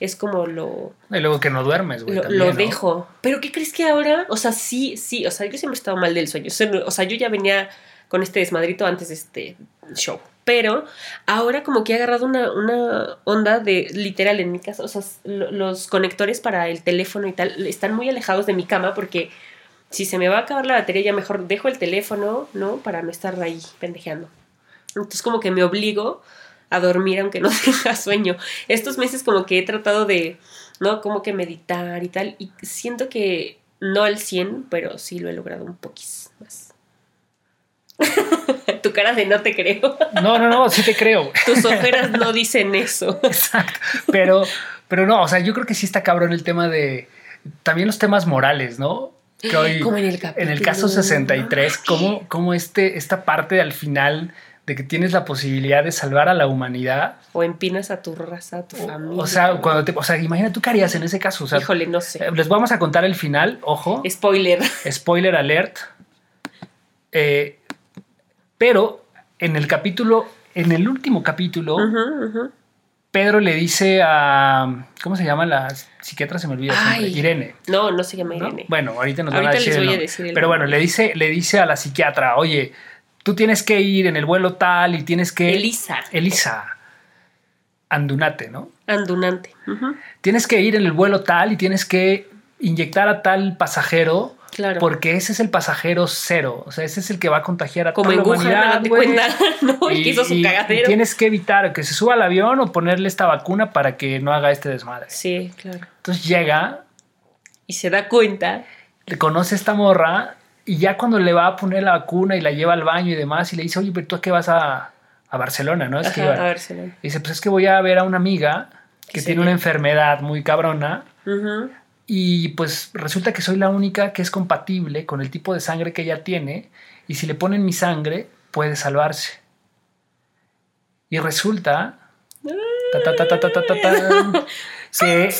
es como lo... Y luego que no duermes, güey. Lo, dejo. Pero ¿qué crees que ahora? O sea, sí, sí, o sea, yo siempre he estado mal del sueño. O sea, yo ya venía con este desmadrito antes de este show. Pero ahora como que he agarrado una, una onda de literal en mi casa, o sea, los conectores para el teléfono y tal están muy alejados de mi cama porque si se me va a acabar la batería ya mejor dejo el teléfono, ¿no? Para no estar ahí pendejeando. Entonces como que me obligo a dormir aunque no *laughs* tenga sueño. Estos meses como que he tratado de, ¿no? Como que meditar y tal. Y siento que no al 100, pero sí lo he logrado un poquís más. *laughs* tu cara de no te creo. No, no, no, sí te creo. *laughs* Tus ojeras no dicen eso. Exacto. Pero, pero no, o sea, yo creo que sí está cabrón el tema de. También los temas morales, ¿no? Que hoy, *laughs* como en el, en el caso 63, como, como este, esta parte al final de que tienes la posibilidad de salvar a la humanidad. O empinas a tu raza, a tu familia. O sea, cuando te, o sea, imagina tú qué harías en ese caso. Híjole, no sé. Eh, les vamos a contar el final, ojo. Spoiler. Spoiler alert. Eh, pero en el capítulo, en el último capítulo, Pedro le dice a. ¿Cómo se llama la psiquiatra? Se me olvida. Irene. No, no se llama Irene. Bueno, ahorita nos van a decir. Les voy a decir pero bueno, le dice, le dice a la psiquiatra, oye tú tienes que ir en el vuelo tal y tienes que... Elisa. Elisa. Andunate, ¿no? Andunante. Tienes que ir en el vuelo tal y tienes que inyectar a tal pasajero. Claro. Porque ese es el pasajero cero. O sea, ese es el que va a contagiar a Como toda la humanidad. ¿no? *laughs* Y, hizo su cagadero. tienes que evitar que se suba al avión o ponerle esta vacuna para que no haga este desmadre. Sí, claro. Entonces llega. Y se da cuenta. Le conoce a esta morra y ya cuando le va a poner la vacuna y la lleva al baño y demás, y le dice, oye, pero tú a qué vas a, a Barcelona, ¿no? Es que a Barcelona. Y dice, pues es que voy a ver a una amiga que tiene una enfermedad muy cabrona. Y pues resulta que soy la única que es compatible con el tipo de sangre que ella tiene. Y si le ponen mi sangre, puede salvarse. Y resulta. Ta, ta, ta, *laughs* que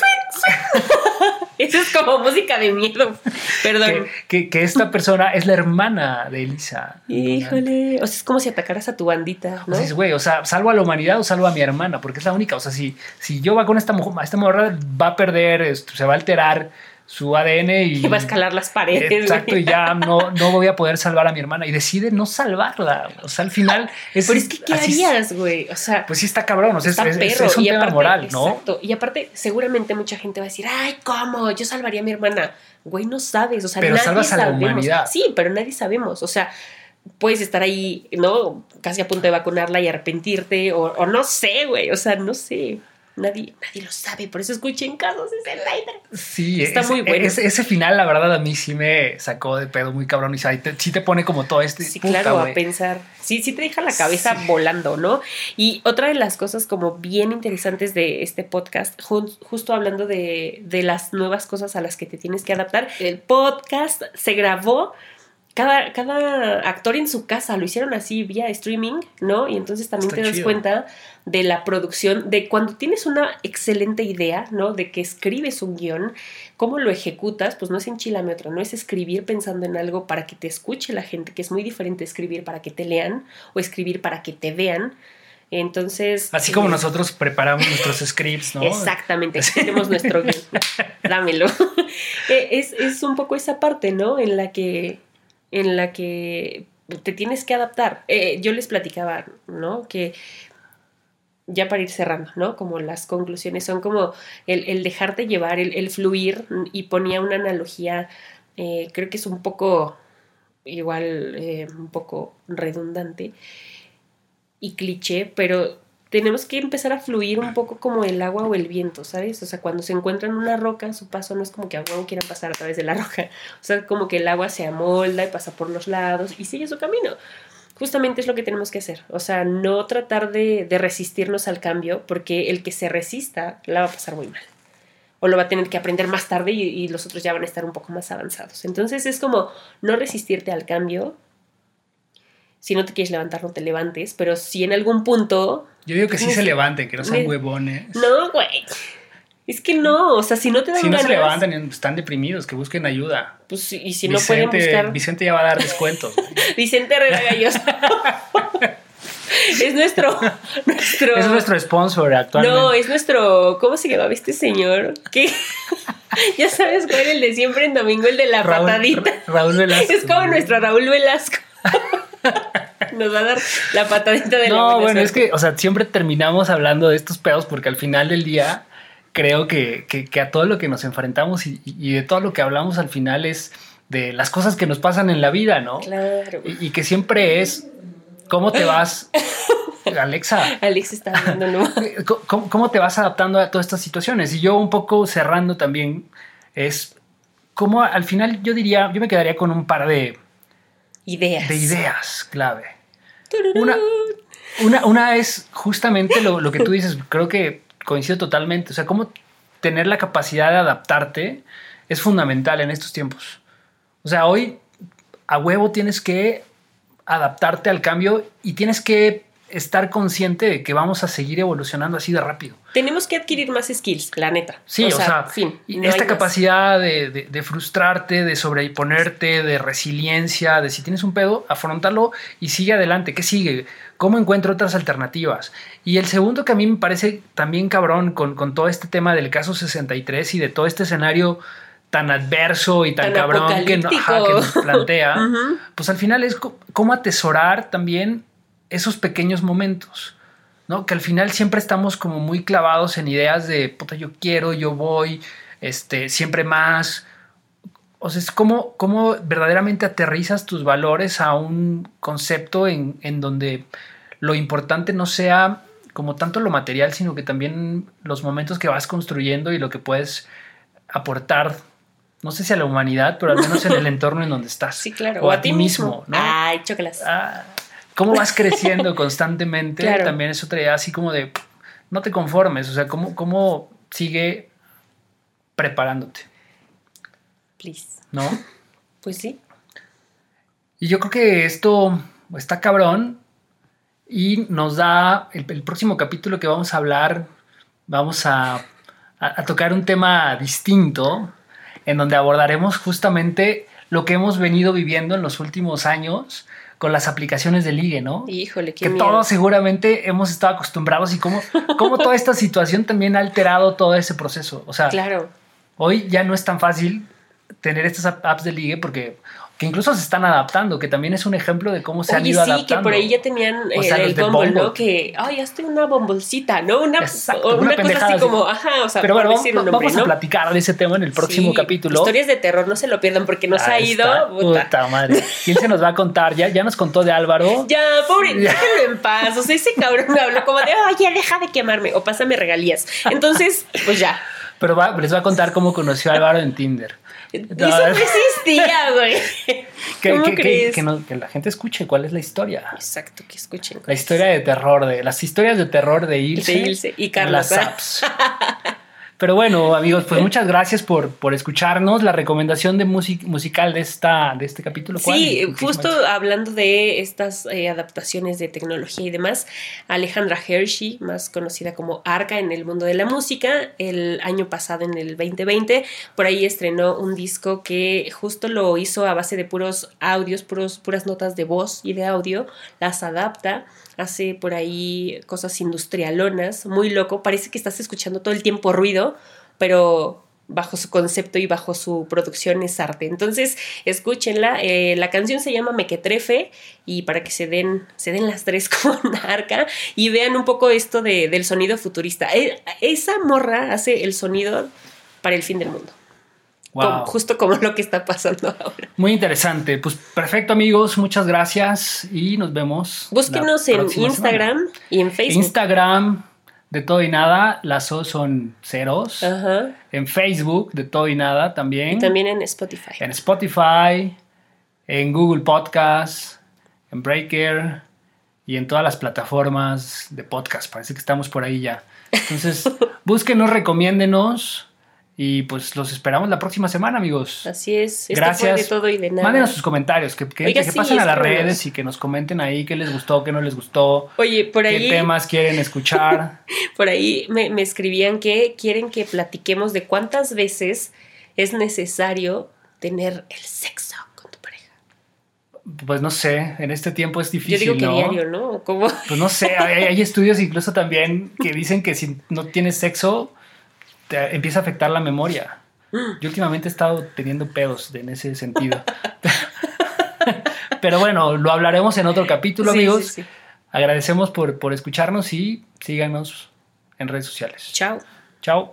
Eso es como música de miedo. Perdón. Que, esta persona es la hermana de Elisa. Híjole. O sea, es como si atacaras a tu bandita, ¿no? O güey, o sea, salvo a la humanidad o salvo a mi hermana, porque es la única. O sea, si, si yo va con esta mujer, esta mujer va a perder, se va a alterar su ADN y, va a escalar las paredes. Exacto, y ya no, no voy a poder salvar a mi hermana. Y decide no salvarla. O sea, al final. Es, Pero es que, ¿qué harías, güey? O sea. Pues sí, está cabrón. O sea, está es, perro. es, un tema moral, ¿no? Exacto. Y aparte, seguramente mucha gente va a decir, ay, ¿cómo? Yo salvaría a mi hermana. Güey, no sabes. O sea, pero salvas a la humanidad. Sí, pero nadie sabemos. O sea, puedes estar ahí, ¿no? Casi a punto de vacunarla y arrepentirte. O, o no sé, güey. O sea, no sé. Nadie, nadie lo sabe, por eso escuchen casos 63. Sí, está muy bueno. Ese, final, la verdad, a mí sí me sacó de pedo muy cabrón. Y sí te pone como todo este. Sí, claro, a pensar. Sí, sí te deja la cabeza volando, ¿no? Y otra de las cosas como bien interesantes de este podcast, justo hablando de, de las nuevas cosas a las que te tienes que adaptar, el podcast se grabó cada, cada, actor en su casa lo hicieron así vía streaming, ¿no? Y entonces también te das cuenta de la producción, de cuando tienes una excelente idea, ¿no? De que escribes un guion, cómo lo ejecutas, pues no es enchilame otra, no es escribir pensando en algo para que te escuche la gente, que es muy diferente escribir para que te lean o escribir para que te vean. Entonces. Así como eh, nosotros preparamos nuestros scripts, ¿no? Exactamente, tenemos nuestro guion. *laughs* Dámelo. *laughs* Eh, es, es un poco esa parte, ¿no? En la que en la que te tienes que adaptar. Eh, yo les platicaba, ¿no? Que ya para ir cerrando, ¿no? Como las conclusiones son como el, dejarte llevar, el, fluir, y ponía una analogía, eh, creo que es un poco, igual, eh, un poco redundante y cliché, pero tenemos que empezar a fluir un poco como el agua o el viento, ¿sabes? O sea, cuando se encuentra en una roca, su paso no es como que a huevo quieran pasar a través de la roca. *laughs* O sea, como que el agua se amolda y pasa por los lados y sigue su camino. Justamente es lo que tenemos que hacer. O sea, no tratar de, resistirnos al cambio, porque el que se resista la va a pasar muy mal. O lo va a tener que aprender más tarde y, y los otros ya van a estar un poco más avanzados. Entonces es como no resistirte al cambio, si no te quieres levantar, no te levantes, pero si en algún punto... Yo digo que sí se levanten, que no sean huevones. No, güey. Es que no, o sea, si no te dan Si no se levantan, están deprimidos, que busquen ayuda. Pues y si no pueden buscar... Vicente ya va a dar descuentos. *laughs* Vicente Herrera Galloso. es nuestro, *laughs* nuestro... Es nuestro sponsor actualmente. No, es nuestro... ¿Cómo se llamaba este señor? ¿Qué? *laughs* ya sabes cuál el de siempre en domingo, el de la patadita. Raúl Velasco. Es como nuestro Raúl Velasco. Nos va a dar la patadita de no, la No, bueno, es que, o sea, siempre terminamos hablando de estos pedos porque al final del día creo que, que, a todo lo que nos enfrentamos y, de todo lo que hablamos al final es de las cosas que nos pasan en la vida, ¿no? Claro. Y, que siempre es cómo te vas. *laughs* Alexa. Alexa está hablando, ¿no? *laughs* ¿Cómo, ¿Cómo, te vas adaptando a todas estas situaciones? Y yo un poco cerrando también es cómo al final yo diría, yo me quedaría con un par de ideas. De ideas clave. Una, una, una, es justamente lo, lo que tú dices, creo que coincido totalmente. O sea, cómo tener la capacidad de adaptarte es fundamental en estos tiempos. O sea, hoy a huevo tienes que adaptarte al cambio y tienes que estar consciente de que vamos a seguir evolucionando así de rápido. Tenemos que adquirir más skills, la neta. Sí, o, sea, fin, esta capacidad de, frustrarte, de sobreponerte, de resiliencia, de si tienes un pedo, afrontarlo y sigue adelante. ¿Qué sigue? ¿Cómo encuentro otras alternativas? Y el segundo que a mí me parece también cabrón con, con todo este tema del caso 63 y de todo este escenario tan adverso y tan, cabrón que, nos plantea, *laughs* pues al final es cómo atesorar también esos pequeños momentos, ¿no? Que al final siempre estamos como muy clavados en ideas de, puta, yo quiero, yo voy, este, siempre más. O sea, es como, como verdaderamente aterrizas tus valores a un concepto en, en donde lo importante no sea como tanto lo material, sino que también los momentos que vas construyendo y lo que puedes aportar no sé si a la humanidad, pero al menos en el *laughs* entorno en donde estás. Sí, claro. O, a, ti mismo, ¿no? Ay, chócalas. Ah, cómo vas creciendo *laughs* constantemente, también es otra idea así como de no te conformes, o sea, cómo, cómo sigue preparándote. Please. ¿No? *laughs* Pues sí. Y yo creo que esto está cabrón y nos da el, próximo capítulo que vamos a hablar, vamos a, a tocar un tema distinto en donde abordaremos justamente lo que hemos venido viviendo en los últimos años con las aplicaciones de ligue, ¿no? Híjole, qué Que todos seguramente hemos estado acostumbrados y cómo, cómo toda esta situación también ha alterado todo ese proceso. O sea, claro. hoy ya no es tan fácil tener estas apps de ligue porque que incluso se están adaptando, que también es un ejemplo de cómo se han ido sí, adaptando. sí, que por ahí ya tenían eh, el Bumble, ¿no? Que, ay, hazte una bombolcita, ¿no? Una, Exacto, una, cosa así como, ajá, o sea, Pero bueno, vamos, a platicar de ese tema en el próximo capítulo. Historias de terror, no se lo pierdan porque nos ha ido. Puta. madre. ¿Quién se nos va a contar? Ya, ya nos contó de Álvaro. *laughs* Ya, pobre, déjenlo en paz. O sea, ese cabrón me habló como de, oye, deja de quemarme o pásame regalías. Entonces, pues ya. Pero les va a contar cómo conoció a Álvaro en Tinder. *laughs* Eso no existía, güey. *laughs* que, que, la gente escuche cuál es la historia. Exacto, que escuchen. La historia de terror, de las historias de terror de Ilse. De Ilse y Carlos. Las *laughs* Pero bueno, amigos, pues muchas gracias por, por escucharnos. La recomendación de musical de, esta, de este capítulo. Sí, justo hablando de estas eh, adaptaciones de tecnología y demás, Alejandra Hershey, más conocida como Arca en el mundo de la música, el año pasado, en el 2020, por ahí estrenó un disco que justo lo hizo a base de puros audios, puros, puras notas de voz y de audio, las adapta hace por ahí cosas industrialonas, muy loco, parece que estás escuchando todo el tiempo ruido, pero bajo su concepto y bajo su producción es arte. Entonces, escúchenla. Eh, la canción se llama Mequetrefe y para que se den, se den las tres *laughs* con arca y vean un poco esto de, del sonido futurista. Eh, esa morra hace el sonido para el fin del mundo justo como lo que está pasando ahora. Muy interesante. Pues perfecto, amigos. Muchas gracias y nos vemos. Búsquenos en Instagram y en Facebook. Instagram de todo y nada, las O son ceros. Ajá. En Facebook de todo y nada también. Y también en Spotify. En Spotify, en Google Podcast, en Breaker y en todas las plataformas de podcast. Parece que estamos por ahí ya. Entonces, *laughs* búsquenos, recomiéndenos. Y pues los esperamos la próxima semana, amigos. Así es. Gracias. de todo y de nada. Mándenos sus comentarios, que, pasen a las redes y que nos comenten ahí qué les gustó, qué no les gustó. Oye, por ahí. ¿Qué temas quieren escuchar? *laughs* por ahí me, me escribían que quieren que platiquemos de cuántas veces es necesario tener el sexo con tu pareja. Pues no sé, en este tiempo es difícil. Yo digo que diario, ¿no? ¿Cómo? Pues no sé, hay, hay estudios incluso también que dicen que si no tienes sexo te empieza a afectar la memoria. *gasps* Yo últimamente he estado teniendo pedos en ese sentido. *laughs* Pero bueno, lo hablaremos en otro capítulo, amigos. Agradecemos por, por escucharnos y síganos en redes sociales. Chao. Chao.